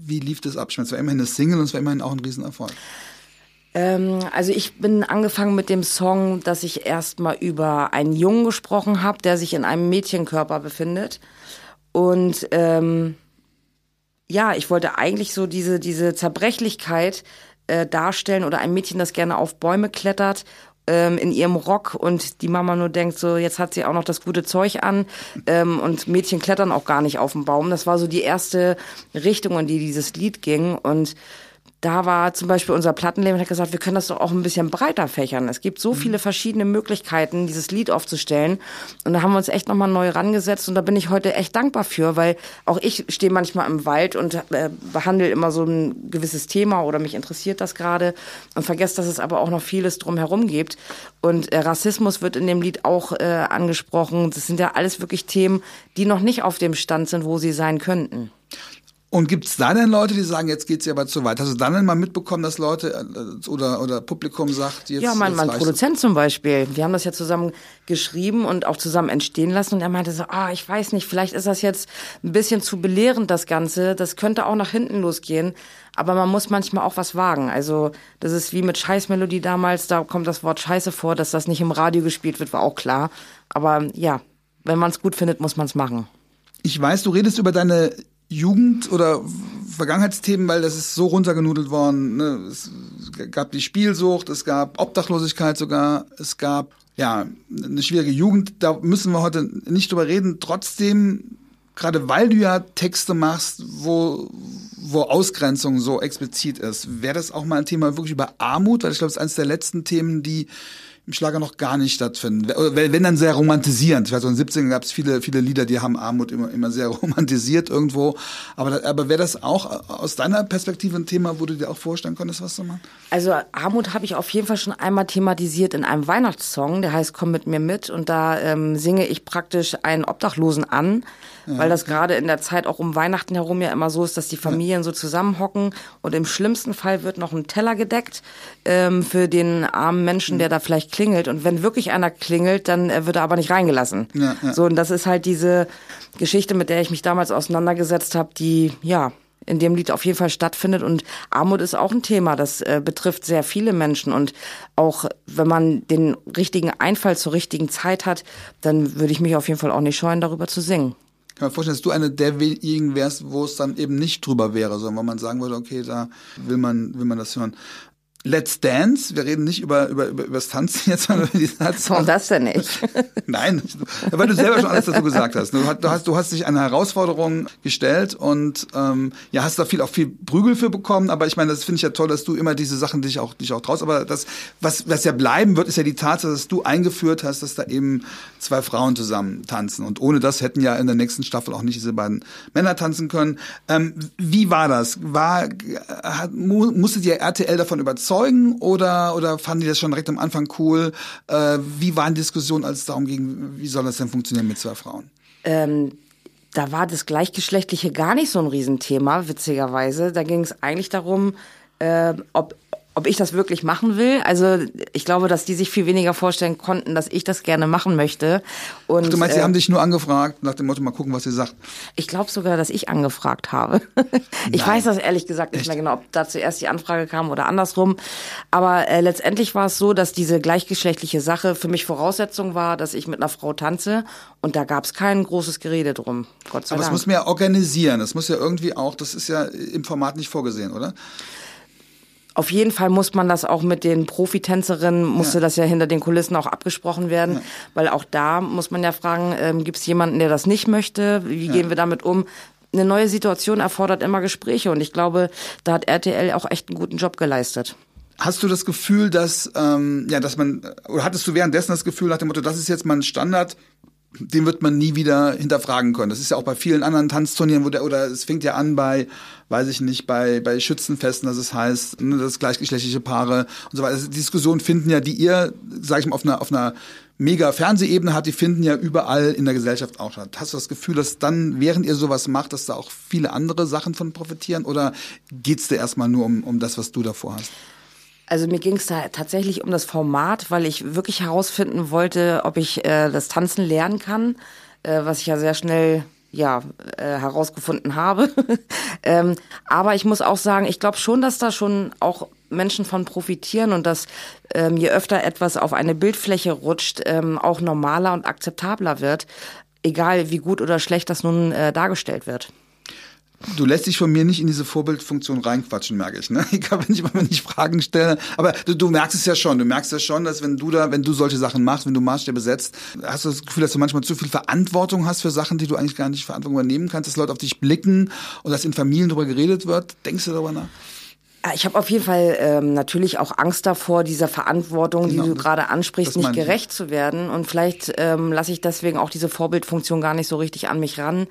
wie lief das ab? Ich meine, es war immerhin eine Single und es war immerhin auch ein Riesenerfolg. Ähm, also ich bin angefangen mit dem Song, dass ich erstmal über einen Jungen gesprochen habe, der sich in einem Mädchenkörper befindet. Und ähm, ja, ich wollte eigentlich so diese, diese Zerbrechlichkeit äh, darstellen oder ein Mädchen, das gerne auf Bäume klettert ähm, in ihrem Rock und die Mama nur denkt, so jetzt hat sie auch noch das gute Zeug an ähm, und Mädchen klettern auch gar nicht auf den Baum. Das war so die erste Richtung, in die dieses Lied ging und da war zum Beispiel unser Plattenleben und hat gesagt, wir können das doch auch ein bisschen breiter fächern. Es gibt so mhm. viele verschiedene Möglichkeiten, dieses Lied aufzustellen. Und da haben wir uns echt nochmal neu rangesetzt und da bin ich heute echt dankbar für, weil auch ich stehe manchmal im Wald und äh, behandle immer so ein gewisses Thema oder mich interessiert das gerade und vergesse, dass es aber auch noch vieles drumherum gibt. Und äh, Rassismus wird in dem Lied auch äh, angesprochen. Das sind ja alles wirklich Themen, die noch nicht auf dem Stand sind, wo sie sein könnten. Und gibt es da denn Leute, die sagen, jetzt geht's ja aber zu weit? Hast du dann denn mal mitbekommen, dass Leute äh, oder, oder Publikum sagt, jetzt Ja, mein, jetzt mein Produzent zum Beispiel. Wir haben das ja zusammen geschrieben und auch zusammen entstehen lassen. Und er meinte so, ah, ich weiß nicht, vielleicht ist das jetzt ein bisschen zu belehrend, das Ganze. Das könnte auch nach hinten losgehen. Aber man muss manchmal auch was wagen. Also das ist wie mit Scheißmelodie damals, da kommt das Wort Scheiße vor, dass das nicht im Radio gespielt wird, war auch klar. Aber ja, wenn man es gut findet, muss man es machen. Ich weiß, du redest über deine Jugend- oder Vergangenheitsthemen, weil das ist so runtergenudelt worden. Ne? Es gab die Spielsucht, es gab Obdachlosigkeit sogar, es gab ja eine schwierige Jugend. Da müssen wir heute nicht drüber reden. Trotzdem, gerade weil du ja Texte machst, wo wo Ausgrenzung so explizit ist. Wäre das auch mal ein Thema wirklich über Armut? Weil ich glaube, das ist eines der letzten Themen, die im Schlager noch gar nicht stattfinden. Wenn dann sehr romantisierend. Ich weiß, in den 70ern gab es viele, viele Lieder, die haben Armut immer, immer sehr romantisiert irgendwo. Aber, aber wäre das auch aus deiner Perspektive ein Thema, wo du dir auch vorstellen könntest, was zu machen? Also Armut habe ich auf jeden Fall schon einmal thematisiert in einem Weihnachtssong, der heißt Komm mit mir mit. Und da ähm, singe ich praktisch einen Obdachlosen an, ja. weil das gerade in der Zeit auch um Weihnachten herum ja immer so ist, dass die Familien ja. so zusammenhocken und im schlimmsten Fall wird noch ein Teller gedeckt ähm, für den armen Menschen, der da vielleicht klingelt. Und wenn wirklich einer klingelt, dann äh, wird er aber nicht reingelassen. Ja, ja. So, und das ist halt diese Geschichte, mit der ich mich damals auseinandergesetzt habe, die, ja, in dem Lied auf jeden Fall stattfindet. Und Armut ist auch ein Thema, das äh, betrifft sehr viele Menschen. Und auch wenn man den richtigen Einfall zur richtigen Zeit hat, dann würde ich mich auf jeden Fall auch nicht scheuen, darüber zu singen. Ich kann mir vorstellen, dass du eine derjenigen wärst, wo es dann eben nicht drüber wäre, sondern wo man sagen würde, okay, da will man, will man das hören. Let's Dance. Wir reden nicht über, über, über, über das Tanzen jetzt, sondern über die Satz. Warum das denn nicht? Nein, weil du selber schon alles dazu gesagt hast. Du hast, du hast dich eine Herausforderung gestellt und ähm, ja, hast da viel auch viel Prügel für bekommen. Aber ich meine, das finde ich ja toll, dass du immer diese Sachen dich auch dich auch traust. Aber das, was, was ja bleiben wird, ist ja die Tatsache, dass du eingeführt hast, dass da eben zwei Frauen zusammen tanzen. Und ohne das hätten ja in der nächsten Staffel auch nicht diese beiden Männer tanzen können. Ähm, wie war das? War, hat, musstet ihr RTL davon überzeugen? Überzeugen oder, oder fanden die das schon direkt am Anfang cool? Äh, wie waren Diskussionen, als es darum ging, wie soll das denn funktionieren mit zwei Frauen? Ähm da war das Gleichgeschlechtliche gar nicht so ein Riesenthema, witzigerweise. Da ging es eigentlich darum, äh, ob ob ich das wirklich machen will. Also ich glaube, dass die sich viel weniger vorstellen konnten, dass ich das gerne machen möchte. Und, Ach, du meinst, sie äh, haben dich nur angefragt, nach dem Motto, mal gucken, was sie sagt? Ich glaube sogar, dass ich angefragt habe. ich Nein. weiß das ehrlich gesagt nicht Echt? mehr genau, ob da zuerst die Anfrage kam oder andersrum. Aber äh, letztendlich war es so, dass diese gleichgeschlechtliche Sache für mich Voraussetzung war, dass ich mit einer Frau tanze. Und da gab es kein großes Gerede drum. Gott sei Aber Dank. das muss man ja organisieren. Das muss ja irgendwie auch, das ist ja im Format nicht vorgesehen, oder? Auf jeden Fall muss man das auch mit den Profitänzerinnen, musste ja. das ja hinter den Kulissen auch abgesprochen werden, ja. weil auch da muss man ja fragen, ähm, gibt es jemanden, der das nicht möchte? Wie ja. gehen wir damit um? Eine neue Situation erfordert immer Gespräche und ich glaube, da hat RTL auch echt einen guten Job geleistet. Hast du das Gefühl, dass ähm, ja, dass man oder hattest du währenddessen das Gefühl nach dem Motto, das ist jetzt mal ein Standard, den wird man nie wieder hinterfragen können. Das ist ja auch bei vielen anderen Tanzturnieren, wo der, oder es fängt ja an bei, weiß ich nicht, bei, bei Schützenfesten, dass es heißt, ne, das gleichgeschlechtliche Paare und so weiter. Also Diskussionen finden ja, die ihr, sag ich mal, auf einer, auf einer mega Fernsehebene hat, die finden ja überall in der Gesellschaft auch statt. Hast du das Gefühl, dass dann, während ihr sowas macht, dass da auch viele andere Sachen von profitieren? Oder geht's dir erstmal nur um, um das, was du davor hast? Also mir ging es da tatsächlich um das Format, weil ich wirklich herausfinden wollte, ob ich äh, das Tanzen lernen kann, äh, was ich ja sehr schnell ja äh, herausgefunden habe. ähm, aber ich muss auch sagen, ich glaube schon, dass da schon auch Menschen von profitieren und dass ähm, je öfter etwas auf eine Bildfläche rutscht, ähm, auch normaler und akzeptabler wird, egal wie gut oder schlecht das nun äh, dargestellt wird. Du lässt dich von mir nicht in diese Vorbildfunktion reinquatschen, merke ich. Ne? Egal, wenn ich mal ich Fragen stelle. Aber du, du merkst es ja schon. Du merkst ja schon, dass wenn du da, wenn du solche Sachen machst, wenn du Maßstäbe setzt, hast du das Gefühl, dass du manchmal zu viel Verantwortung hast für Sachen, die du eigentlich gar nicht Verantwortung übernehmen kannst, dass Leute auf dich blicken und dass in Familien darüber geredet wird. Denkst du darüber nach? Ich habe auf jeden Fall ähm, natürlich auch Angst davor, dieser Verantwortung, genau, die du gerade ansprichst, nicht gerecht zu werden. Und vielleicht ähm, lasse ich deswegen auch diese Vorbildfunktion gar nicht so richtig an mich ran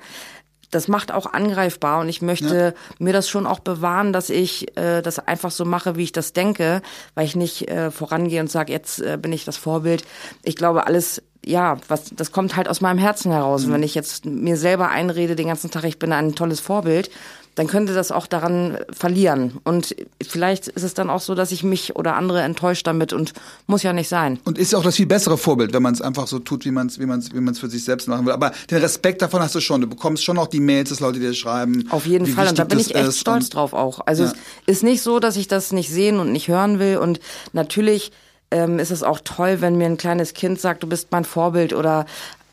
das macht auch angreifbar und ich möchte ja. mir das schon auch bewahren, dass ich äh, das einfach so mache, wie ich das denke, weil ich nicht äh, vorangehe und sage, jetzt äh, bin ich das Vorbild. Ich glaube, alles ja, was das kommt halt aus meinem Herzen heraus. Mhm. Und wenn ich jetzt mir selber einrede den ganzen Tag, ich bin ein tolles Vorbild, dann könnte das auch daran verlieren. Und vielleicht ist es dann auch so, dass ich mich oder andere enttäuscht damit und muss ja nicht sein. Und ist ja auch das viel bessere Vorbild, wenn man es einfach so tut, wie man es wie man's, wie man's für sich selbst machen will. Aber den Respekt davon hast du schon. Du bekommst schon auch die Mails, dass Leute dir schreiben. Auf jeden Fall. Und da bin ich echt stolz drauf auch. Also ja. es ist nicht so, dass ich das nicht sehen und nicht hören will. Und natürlich ähm, ist es auch toll, wenn mir ein kleines Kind sagt, du bist mein Vorbild oder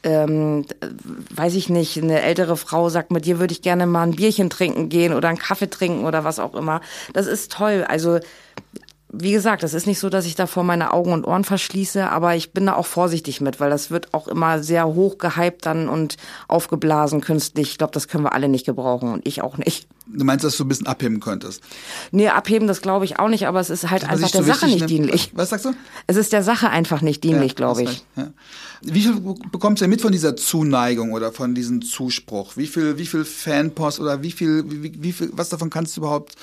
ähm, weiß ich nicht, eine ältere Frau sagt, mit dir würde ich gerne mal ein Bierchen trinken gehen oder einen Kaffee trinken oder was auch immer. Das ist toll. Also wie gesagt, das ist nicht so, dass ich davor meine Augen und Ohren verschließe, aber ich bin da auch vorsichtig mit, weil das wird auch immer sehr hoch gehypt dann und aufgeblasen künstlich. Ich glaube, das können wir alle nicht gebrauchen und ich auch nicht. Du meinst, dass du ein bisschen abheben könntest? Nee, abheben, das glaube ich auch nicht, aber es ist halt einfach der Sache nicht dienlich. Was sagst du? Es ist der Sache einfach nicht dienlich, ja, glaube ich. Ja. Wie viel bekommst du mit von dieser Zuneigung oder von diesem Zuspruch? Wie viel, wie viel Fanpost oder wie viel, wie, wie viel, was davon kannst du überhaupt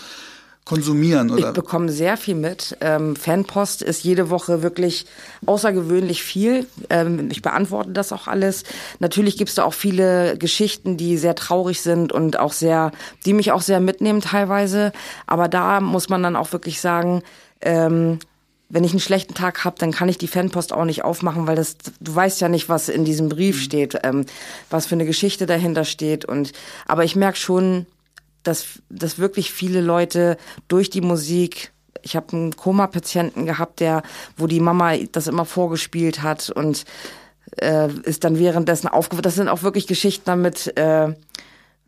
konsumieren? Oder? Ich bekomme sehr viel mit. Ähm, Fanpost ist jede Woche wirklich außergewöhnlich viel. Ähm, ich beantworte das auch alles. Natürlich gibt es da auch viele Geschichten, die sehr traurig sind und auch sehr, die mich auch sehr mitnehmen teilweise. Aber da muss man dann auch wirklich sagen, ähm, wenn ich einen schlechten Tag habe, dann kann ich die Fanpost auch nicht aufmachen, weil das, du weißt ja nicht, was in diesem Brief mhm. steht, ähm, was für eine Geschichte dahinter steht. Und aber ich merke schon, dass, dass wirklich viele Leute durch die Musik ich habe einen Koma-Patienten gehabt, der, wo die Mama das immer vorgespielt hat und äh, ist dann währenddessen aufgewacht. Das sind auch wirklich Geschichten damit, äh,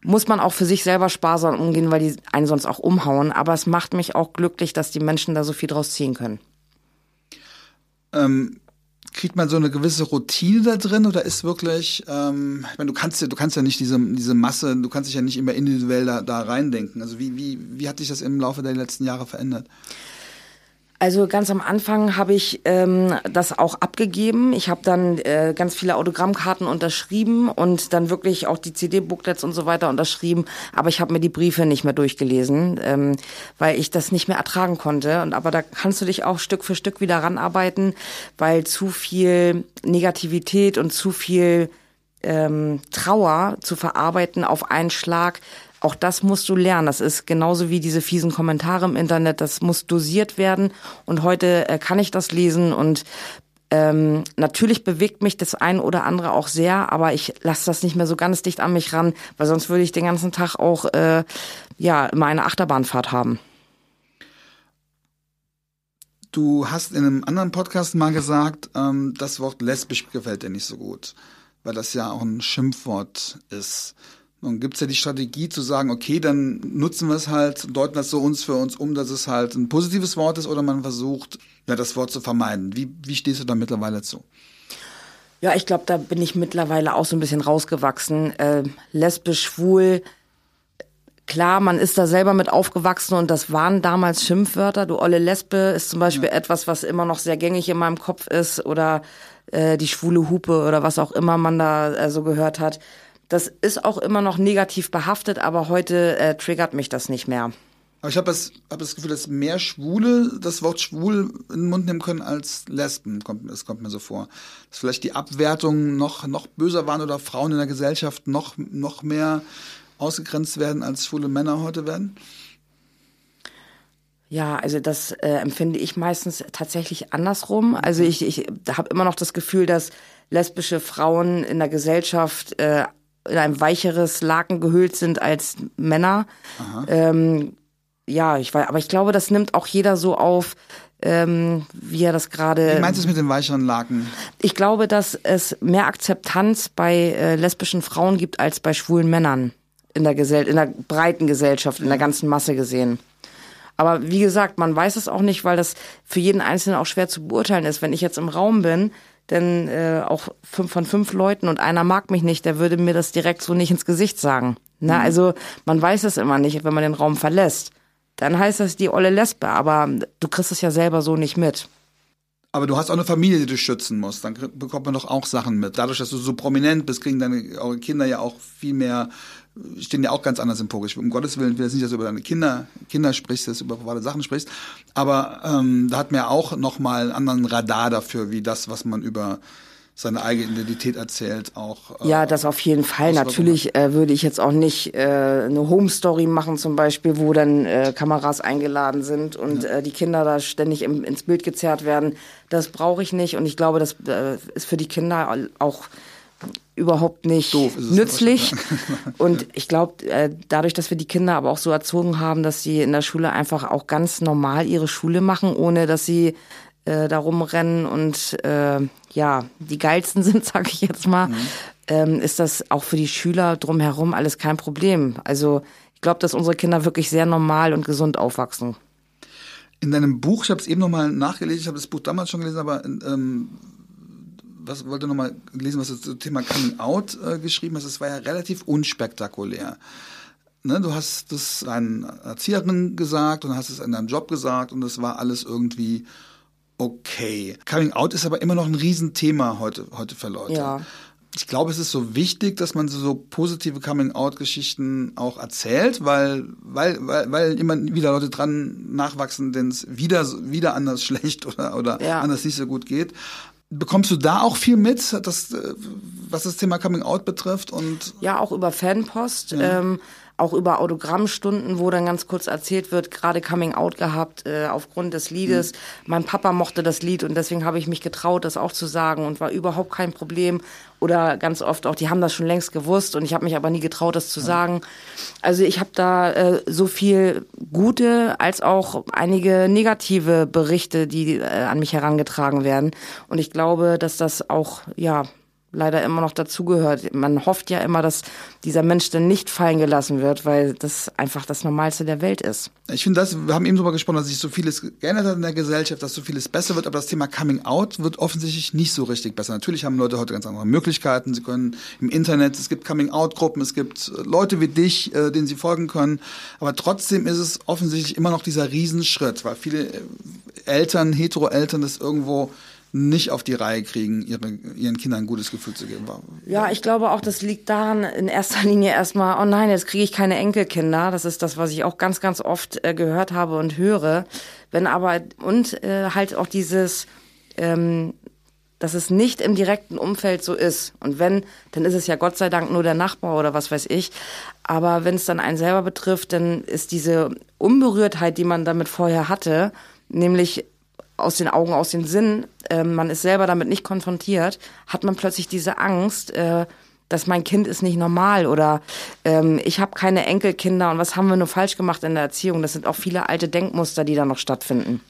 muss man auch für sich selber sparsam umgehen, weil die einen sonst auch umhauen. Aber es macht mich auch glücklich, dass die Menschen da so viel draus ziehen können. Ähm, kriegt man so eine gewisse Routine da drin oder ist wirklich, ähm, ich meine, du kannst ja, du kannst ja nicht diese, diese Masse, du kannst dich ja nicht immer individuell da, da reindenken. Also wie, wie, wie hat sich das im Laufe der letzten Jahre verändert? Also ganz am Anfang habe ich ähm, das auch abgegeben. Ich habe dann äh, ganz viele Autogrammkarten unterschrieben und dann wirklich auch die CD-Booklets und so weiter unterschrieben. Aber ich habe mir die Briefe nicht mehr durchgelesen, ähm, weil ich das nicht mehr ertragen konnte. Und aber da kannst du dich auch Stück für Stück wieder ranarbeiten, weil zu viel Negativität und zu viel ähm, Trauer zu verarbeiten auf einen Schlag auch das musst du lernen. Das ist genauso wie diese fiesen Kommentare im Internet. Das muss dosiert werden. Und heute äh, kann ich das lesen und ähm, natürlich bewegt mich das ein oder andere auch sehr, aber ich lasse das nicht mehr so ganz dicht an mich ran, weil sonst würde ich den ganzen Tag auch äh, ja immer eine Achterbahnfahrt haben. Du hast in einem anderen Podcast mal gesagt, ähm, das Wort lesbisch gefällt dir nicht so gut, weil das ja auch ein Schimpfwort ist. Nun gibt es ja die Strategie zu sagen, okay, dann nutzen wir es halt, deuten das so uns für uns um, dass es halt ein positives Wort ist oder man versucht, ja, das Wort zu vermeiden. Wie, wie stehst du da mittlerweile zu? Ja, ich glaube, da bin ich mittlerweile auch so ein bisschen rausgewachsen. Äh, lesbisch, schwul, klar, man ist da selber mit aufgewachsen und das waren damals Schimpfwörter. Du olle Lesbe ist zum Beispiel ja. etwas, was immer noch sehr gängig in meinem Kopf ist oder äh, die schwule Hupe oder was auch immer man da äh, so gehört hat. Das ist auch immer noch negativ behaftet, aber heute äh, triggert mich das nicht mehr. Aber ich habe das, hab das Gefühl, dass mehr Schwule das Wort schwul in den Mund nehmen können als Lesben. Kommt, es kommt mir so vor. Dass vielleicht die Abwertungen noch, noch böser waren oder Frauen in der Gesellschaft noch, noch mehr ausgegrenzt werden, als schwule Männer heute werden? Ja, also das äh, empfinde ich meistens tatsächlich andersrum. Also ich, ich habe immer noch das Gefühl, dass lesbische Frauen in der Gesellschaft äh, in ein weicheres Laken gehüllt sind als Männer. Ähm, ja, ich weiß, aber ich glaube, das nimmt auch jeder so auf, ähm, wie er das gerade. Wie meinst du es mit dem weicheren Laken? Ich glaube, dass es mehr Akzeptanz bei äh, lesbischen Frauen gibt als bei schwulen Männern in der Gesell in der breiten Gesellschaft, in der ganzen Masse gesehen. Aber wie gesagt, man weiß es auch nicht, weil das für jeden Einzelnen auch schwer zu beurteilen ist. Wenn ich jetzt im Raum bin denn äh, auch fünf von fünf Leuten und einer mag mich nicht, der würde mir das direkt so nicht ins Gesicht sagen. Na, mhm. also man weiß es immer nicht, wenn man den Raum verlässt. Dann heißt das die olle Lesbe, aber du kriegst es ja selber so nicht mit. Aber du hast auch eine Familie, die du schützen musst. Dann bekommt man doch auch Sachen mit. Dadurch, dass du so prominent bist, kriegen deine eure Kinder ja auch viel mehr, stehen ja auch ganz anders im Fokus. Um Gottes Willen, ich will jetzt nicht, dass du über deine Kinder, Kinder sprichst, dass du über private Sachen sprichst. Aber ähm, da hat man ja auch nochmal einen anderen Radar dafür, wie das, was man über seine eigene Identität erzählt, auch. Äh, ja, das auf jeden Fall. Natürlich äh, würde ich jetzt auch nicht äh, eine Home Story machen, zum Beispiel, wo dann äh, Kameras eingeladen sind und ja. äh, die Kinder da ständig im, ins Bild gezerrt werden. Das brauche ich nicht und ich glaube, das äh, ist für die Kinder auch überhaupt nicht nützlich. und ich glaube, äh, dadurch, dass wir die Kinder aber auch so erzogen haben, dass sie in der Schule einfach auch ganz normal ihre Schule machen, ohne dass sie äh, da rumrennen und äh, ja, die geilsten sind, sage ich jetzt mal, mhm. ähm, ist das auch für die Schüler drumherum alles kein Problem. Also ich glaube, dass unsere Kinder wirklich sehr normal und gesund aufwachsen. In deinem Buch, ich habe es eben nochmal nachgelesen, ich habe das Buch damals schon gelesen, aber ähm, was wollte nochmal lesen, was du zum Thema Coming Out äh, geschrieben hast, es war ja relativ unspektakulär. ne, du hast das deinen Erzieherin gesagt und hast es in deinem Job gesagt und es war alles irgendwie okay. Coming Out ist aber immer noch ein Riesenthema heute, heute für Leute. Ja. Ich glaube, es ist so wichtig, dass man so positive Coming-out-Geschichten auch erzählt, weil, weil, weil, weil immer wieder Leute dran nachwachsen, denen es wieder, wieder anders schlecht oder, oder Ja. anders nicht so gut geht. Bekommst du da auch viel mit, das, äh, was das Thema Coming-out betrifft? Und Ja, auch über Fanpost, ähm, auch über Autogrammstunden, wo dann ganz kurz erzählt wird, gerade Coming Out gehabt äh, aufgrund des Liedes. Mein Papa mochte das Lied und deswegen habe ich mich getraut, das auch zu sagen und war überhaupt kein Problem. Oder ganz oft auch, die haben das schon längst gewusst und ich habe mich aber nie getraut, das zu sagen. Also ich habe da äh, so viel gute als auch einige negative Berichte, die äh, an mich herangetragen werden. Und ich glaube, dass das auch, ja, leider immer noch dazugehört. Man hofft ja immer, dass dieser Mensch dann nicht fallen gelassen wird, weil das einfach das Normalste der Welt ist. Ich finde das, wir haben eben darüber gesprochen, dass sich so vieles geändert hat in der Gesellschaft, dass so vieles besser wird, aber das Thema Coming Out wird offensichtlich nicht so richtig besser. Natürlich haben Leute heute ganz andere Möglichkeiten. Sie können im Internet, es gibt Coming Out Gruppen, es gibt äh, Leute wie dich, äh, denen sie folgen können. Aber trotzdem ist es offensichtlich immer noch dieser Riesenschritt, weil viele äh, Eltern, Hetero-Eltern das irgendwo nicht auf die Reihe kriegen, ihre, ihren Kindern ein gutes Gefühl zu geben. Ja, ich glaube auch, das liegt daran in erster Linie erstmal, oh nein, jetzt kriege ich keine Enkelkinder. Das ist das, was ich auch ganz, ganz oft äh, gehört habe und höre. Wenn aber, und äh, halt auch dieses, ähm, dass es nicht im direkten Umfeld so ist. Und wenn, dann ist es ja Gott sei Dank nur der Nachbar oder was weiß ich. Aber wenn es dann einen selber betrifft, dann ist diese Unberührtheit, die man damit vorher hatte, nämlich aus den Augen, aus den Sinnen, äh, man ist selber damit nicht konfrontiert, hat man plötzlich diese Angst, äh, dass mein Kind ist nicht normal oder ähm, ich habe keine Enkelkinder und was haben wir nur falsch gemacht in der Erziehung. Das sind auch viele alte Denkmuster, die da noch stattfinden.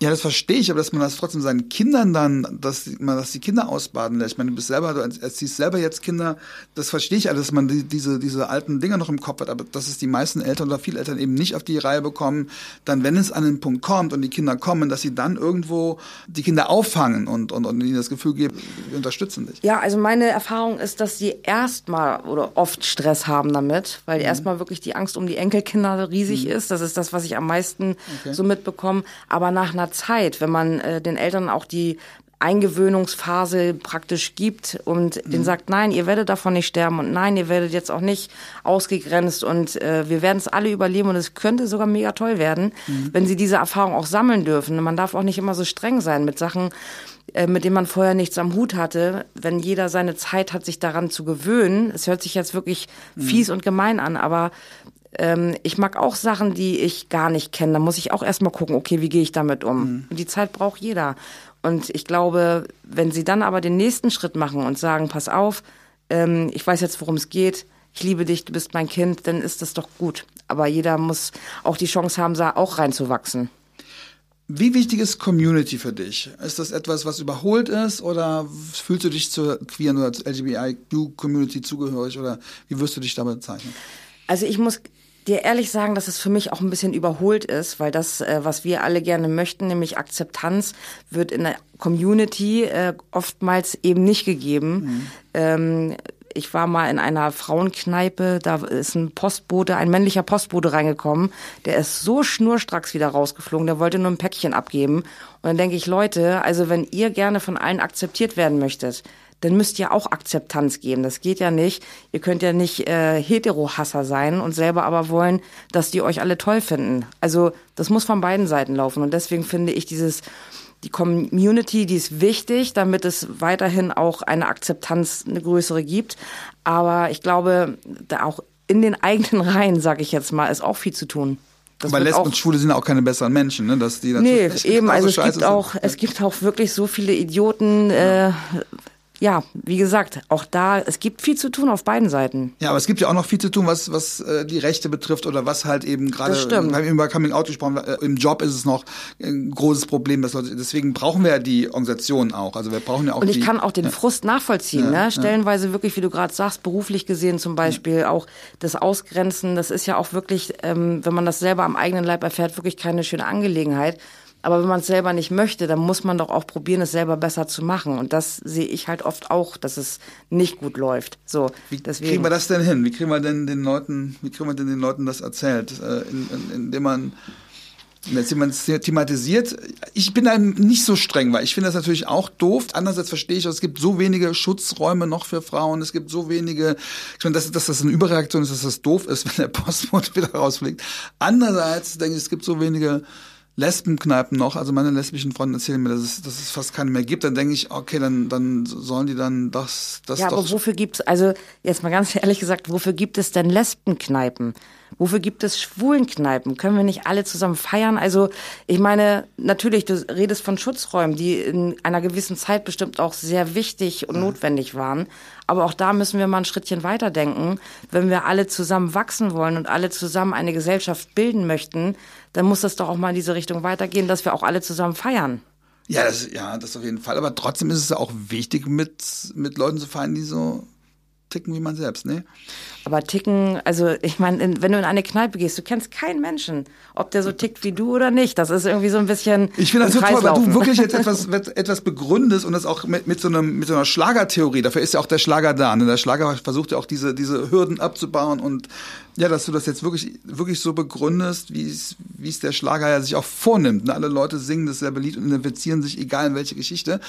Ja, das verstehe ich, aber dass man das trotzdem seinen Kindern dann, dass man dass die Kinder ausbaden lässt. Ich meine, du bist selber, du erziehst selber jetzt Kinder, das verstehe ich alles, dass man die, diese, diese alten Dinger noch im Kopf hat, aber dass es die meisten Eltern oder viele Eltern eben nicht auf die Reihe bekommen, dann, wenn es an den Punkt kommt und die Kinder kommen, dass sie dann irgendwo die Kinder auffangen und, und, und ihnen das Gefühl geben, wir unterstützen dich. Ja, also meine Erfahrung ist, dass die erstmal oder oft Stress haben damit, weil Mhm. erstmal wirklich die Angst um die Enkelkinder riesig ist. Das ist das, was ich am meisten Okay. so mitbekomme. Aber nach einer Zeit, wenn man äh, den Eltern auch die Eingewöhnungsphase praktisch gibt und Mhm. denen sagt, nein, ihr werdet davon nicht sterben und nein, ihr werdet jetzt auch nicht ausgegrenzt und äh, wir werden es alle überleben und es könnte sogar mega toll werden, Mhm. wenn sie diese Erfahrung auch sammeln dürfen. Man darf auch nicht immer so streng sein mit Sachen, äh, mit denen man vorher nichts am Hut hatte. Wenn jeder seine Zeit hat, sich daran zu gewöhnen, es hört sich jetzt wirklich fies und gemein an, aber ähm, ich mag auch Sachen, die ich gar nicht kenne. Da muss ich auch erstmal gucken, okay, wie gehe ich damit um? Und die Zeit braucht jeder. Und ich glaube, wenn sie dann aber den nächsten Schritt machen und sagen, pass auf, ähm, ich weiß jetzt, worum es geht, ich liebe dich, du bist mein Kind, dann ist das doch gut. Aber jeder muss auch die Chance haben, da auch reinzuwachsen. Wie wichtig ist Community für dich? Ist das etwas, was überholt ist oder fühlst du dich zur queeren oder LGBTIQ-Community zugehörig oder wie wirst du dich damit bezeichnen? Also ich muss dir ehrlich sagen, dass es für mich auch ein bisschen überholt ist, weil das, äh, was wir alle gerne möchten, nämlich Akzeptanz, wird in der Community äh, oftmals eben nicht gegeben. Ähm, ich war mal in einer Frauenkneipe, da ist ein Postbote, ein männlicher Postbote reingekommen, der ist so schnurstracks wieder rausgeflogen, der wollte nur ein Päckchen abgeben. Und dann denke ich, Leute, also wenn ihr gerne von allen akzeptiert werden möchtet, dann müsst ihr auch Akzeptanz geben. Das geht ja nicht. Ihr könnt ja nicht äh, Hetero-Hasser sein und selber aber wollen, dass die euch alle toll finden. Also das muss von beiden Seiten laufen. Und deswegen finde ich dieses, die Community, die ist wichtig, damit es weiterhin auch eine Akzeptanz, eine größere gibt. Aber ich glaube, da auch in den eigenen Reihen, sage ich jetzt mal, ist auch viel zu tun. Das Aber Lesben und Schwule sind auch keine besseren Menschen, ne? Dass die Nee, natürlich eben, genauso also es gibt auch, es gibt auch wirklich so viele Idioten, äh, ja, wie gesagt, auch da, es gibt viel zu tun auf beiden Seiten. Ja, aber es gibt ja auch noch viel zu tun, was, was äh, die Rechte betrifft oder was halt eben gerade, Das stimmt. wir haben über Coming Out gesprochen, äh, im Job ist es noch ein großes Problem, dass Leute, deswegen brauchen wir ja die Organisation auch. Also wir brauchen ja auch Und ich die, kann auch den Frust nachvollziehen, Ja, ne? Stellenweise wirklich, wie du gerade sagst, beruflich gesehen zum Beispiel, auch das Ausgrenzen, das ist ja auch wirklich, ähm, wenn man das selber am eigenen Leib erfährt, wirklich keine schöne Angelegenheit. Aber wenn man es selber nicht möchte, dann muss man doch auch probieren, es selber besser zu machen. Und das sehe ich halt oft auch, dass es nicht gut läuft. So, wie deswegen. kriegen wir das denn hin? Wie kriegen wir denn den Leuten, wie kriegen wir denn den Leuten das erzählt? Äh, in, in, indem man Jetzt jemand thematisiert. Ich bin da nicht so streng, weil ich finde das natürlich auch doof. Andererseits verstehe ich, es gibt so wenige Schutzräume noch für Frauen. Es gibt so wenige, ich meine, dass, dass das eine Überreaktion ist, dass das doof ist, wenn der Postbote wieder rausfliegt. Andererseits denke ich, es gibt so wenige Lesbenkneipen noch, also meine lesbischen Freunde erzählen mir, dass es, dass es fast keine mehr gibt, dann denke ich, okay, dann, dann sollen die dann das, das Ja, aber wofür gibt's, also jetzt mal ganz ehrlich gesagt, wofür gibt es denn Lesbenkneipen? Wofür gibt es Schwulenkneipen? Können wir nicht alle zusammen feiern? Also ich meine, natürlich, du redest von Schutzräumen, die in einer gewissen Zeit bestimmt auch sehr wichtig und notwendig waren. Aber auch da müssen wir mal ein Schrittchen weiterdenken. Wenn wir alle zusammen wachsen wollen und alle zusammen eine Gesellschaft bilden möchten, dann muss das doch auch mal in diese Richtung weitergehen, dass wir auch alle zusammen feiern. Ja, das, ja, das auf jeden Fall. Aber trotzdem ist es auch wichtig, mit, mit Leuten zu feiern, die so ticken wie man selbst, ne? Aber ticken, also ich meine, wenn du in eine Kneipe gehst, du kennst keinen Menschen, ob der so tickt wie du oder nicht. Das ist irgendwie so ein bisschen. Ich finde das so toll, weil du wirklich jetzt etwas, etwas begründest und das auch mit, mit, so einem, mit so einer Schlagertheorie. Dafür ist ja auch der Schlager da. Ne? Der Schlager versucht ja auch diese, diese Hürden abzubauen und ja, dass du das jetzt wirklich, wirklich so begründest, wie es, wie es der Schlager ja sich auch vornimmt. Ne? Alle Leute singen das sehr beliebt und identifizieren sich, egal in welche Geschichte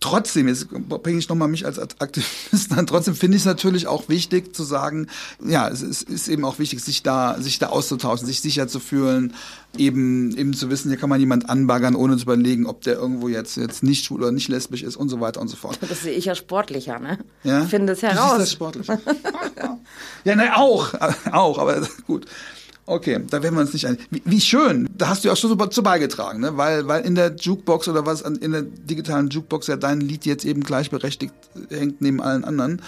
trotzdem, jetzt bringe ich nochmal mich als Aktivist an, trotzdem finde ich es natürlich auch wichtig zu sagen, ja, es ist, ist, eben auch wichtig, sich da, sich da auszutauschen, sich sicher zu fühlen, eben, eben zu wissen, hier kann man jemand anbaggern, ohne zu überlegen, ob der irgendwo jetzt, jetzt nicht schwul oder nicht lesbisch ist und so weiter und so fort. Das sehe ich ja sportlicher, ne? Ja? Ich finde es heraus. Du das sportlicher. ja, ne, auch, auch, aber gut. Okay, da werden wir uns nicht ein. Wie, wie schön, da hast du ja auch schon so zu beigetragen, ne? weil, weil in der Jukebox oder was, in der digitalen Jukebox ja dein Lied jetzt eben gleichberechtigt hängt neben allen anderen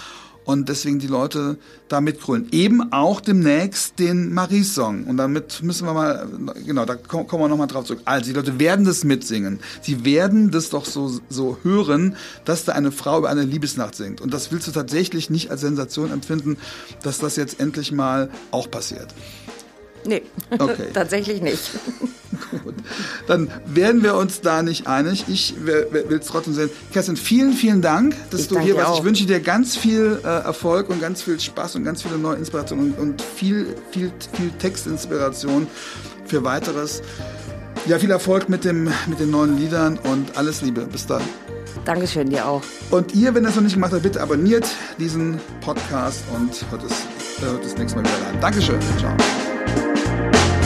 und deswegen die Leute da mitgrölen. Eben auch demnächst den Marie-Song. Und damit müssen wir mal, genau, da kommen wir nochmal drauf zurück. Also, die Leute werden das mitsingen. Sie werden das doch so, so hören, dass da eine Frau über eine Liebesnacht singt. Und das willst du tatsächlich nicht als Sensation empfinden, dass das jetzt endlich mal auch passiert. Nee, okay. tatsächlich nicht. Gut. Dann werden wir uns da nicht einig. Ich will es trotzdem sehen. Kerstin, vielen, vielen Dank, dass ich du hier warst. Ich wünsche dir ganz viel äh, Erfolg und ganz viel Spaß und ganz viele neue Inspirationen und, und viel, viel, viel Textinspiration für weiteres. Ja, viel Erfolg mit, dem, mit den neuen Liedern und alles Liebe. Bis dann. Dankeschön, dir auch. Und ihr, wenn ihr das noch nicht gemacht habt, bitte abonniert diesen Podcast und hört es, hört das nächste Mal wieder rein. Dankeschön. Ciao. Bye.